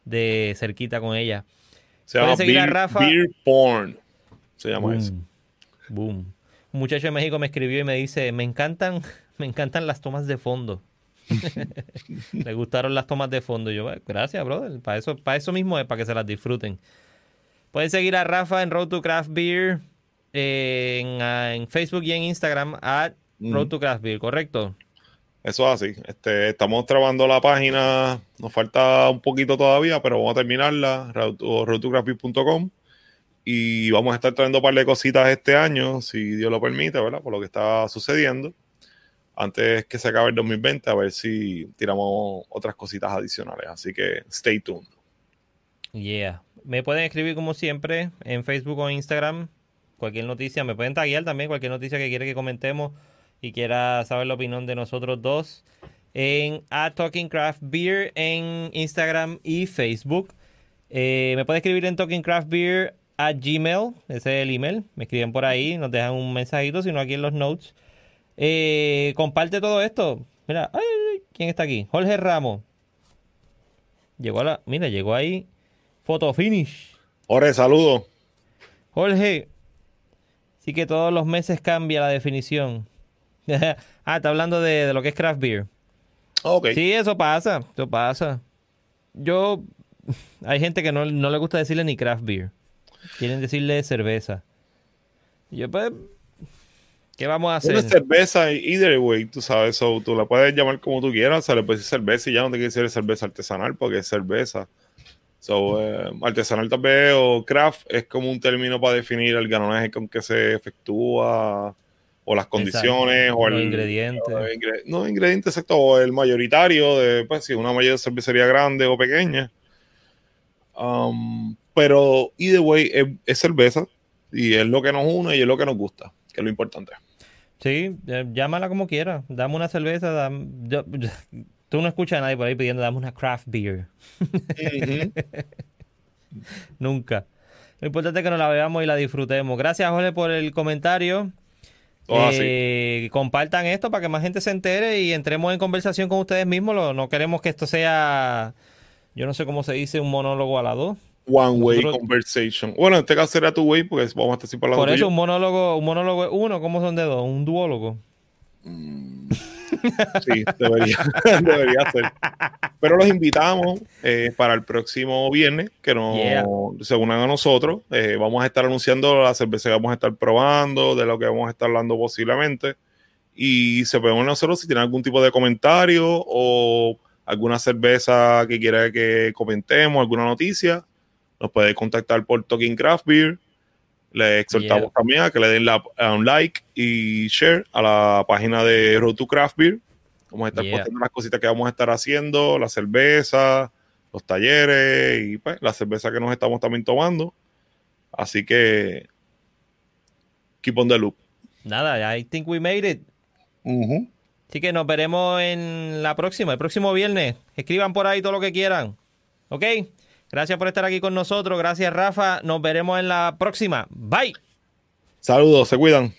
de cerquita con ella.
Se llama beer, Rafa. beer Porn. Se llama eso.
Boom. Un muchacho de México me escribió y me dice, me encantan, me encantan las tomas de fondo. Le gustaron las tomas de fondo. yo, gracias, brother. Para eso, para eso mismo es, para que se las disfruten. Pueden seguir a Rafa en Road to Craft Beer en, Facebook y en Instagram a Road to Craft Beer, ¿correcto?
Eso es así. Este, estamos trabajando la página. Nos falta un poquito todavía, pero vamos a terminarla. roadtocraftbeer.com y vamos a estar trayendo un par de cositas este año, si Dios lo permite, ¿verdad? Por lo que está sucediendo. Antes que se acabe el 2020, a ver si tiramos otras cositas adicionales. Así que stay tuned.
Yeah. Me pueden escribir como siempre en Facebook o Instagram. Cualquier noticia, me pueden taguear también cualquier noticia que quiera que comentemos y quiera saber la opinión de nosotros dos en A Talking Craft Beer en Instagram y Facebook. Eh, me puede escribir en Talking Craft Beer a Gmail, ese es el email. Me escriben por ahí, nos dejan un mensajito, sino aquí en los notes. Eh, comparte todo esto. Mira, ¿quién está aquí? Jorge Ramos. Llegó a la. Mira, llegó ahí Photo finish.
Jorge, saludo.
Jorge, sí que todos los meses cambia la definición. ah, está hablando de, lo que es craft beer.
Ok.
Sí, eso pasa, eso pasa. Yo, hay gente que no, le gusta decirle ni craft beer. Quieren decirle cerveza. Yo, pues, ¿qué vamos a hacer?
Una cerveza, either way, tú sabes, tú la puedes llamar como tú quieras, o sea, le puedes decir cerveza y ya no te quieres decir cerveza artesanal porque es cerveza. So, eh, artesanal tal vez o craft es como un término para definir el ganonaje con que se efectúa o las condiciones o el
ingrediente.
no, ingrediente exacto, o el mayoritario de pues si una mayor cervecería grande o pequeña. Um, pero either way es, cerveza y es lo que nos une y es lo que nos gusta, que es lo importante.
Sí, llámala como quieras. Dame una cerveza, Tú no escuchas a nadie por ahí pidiendo, dame una craft beer. Nunca. Lo importante es que nos la veamos y la disfrutemos. Gracias, Jorge, por el comentario.
Oh, eh,
compartan esto para que más gente se entere y entremos en conversación con ustedes mismos. No queremos que esto sea, yo no sé cómo se dice, un monólogo a la dos.
One way conversation. Bueno, en este caso será tu way porque vamos a estar
por la Por eso un monólogo, un monólogo es uno, ¿cómo son de dos? Un duólogo.
Mm. Sí, debería, debería ser. Pero los invitamos eh, para el próximo viernes, que nos, se unan a nosotros. Eh, vamos a estar anunciando la cerveza que vamos a estar probando, de lo que vamos a estar hablando posiblemente. Y se pueden nosotros si tienen algún tipo de comentario o alguna cerveza que quiera que comentemos, alguna noticia, nos puede contactar por Talking Craft Beer le exhortamos también a que le den la, un like y share a la página de Road to Craft Beer. Vamos a estar postando las cositas que vamos a estar haciendo, la cerveza, los talleres y pues la cerveza que nos estamos también tomando. Así que keep on the loop.
Nada, I think we made it. Así que nos veremos en la próxima, el próximo viernes. Escriban por ahí todo lo que quieran. ¿Ok? Gracias por estar aquí con nosotros. Gracias, Rafa. Nos veremos en la próxima. Bye.
Saludos, se cuidan.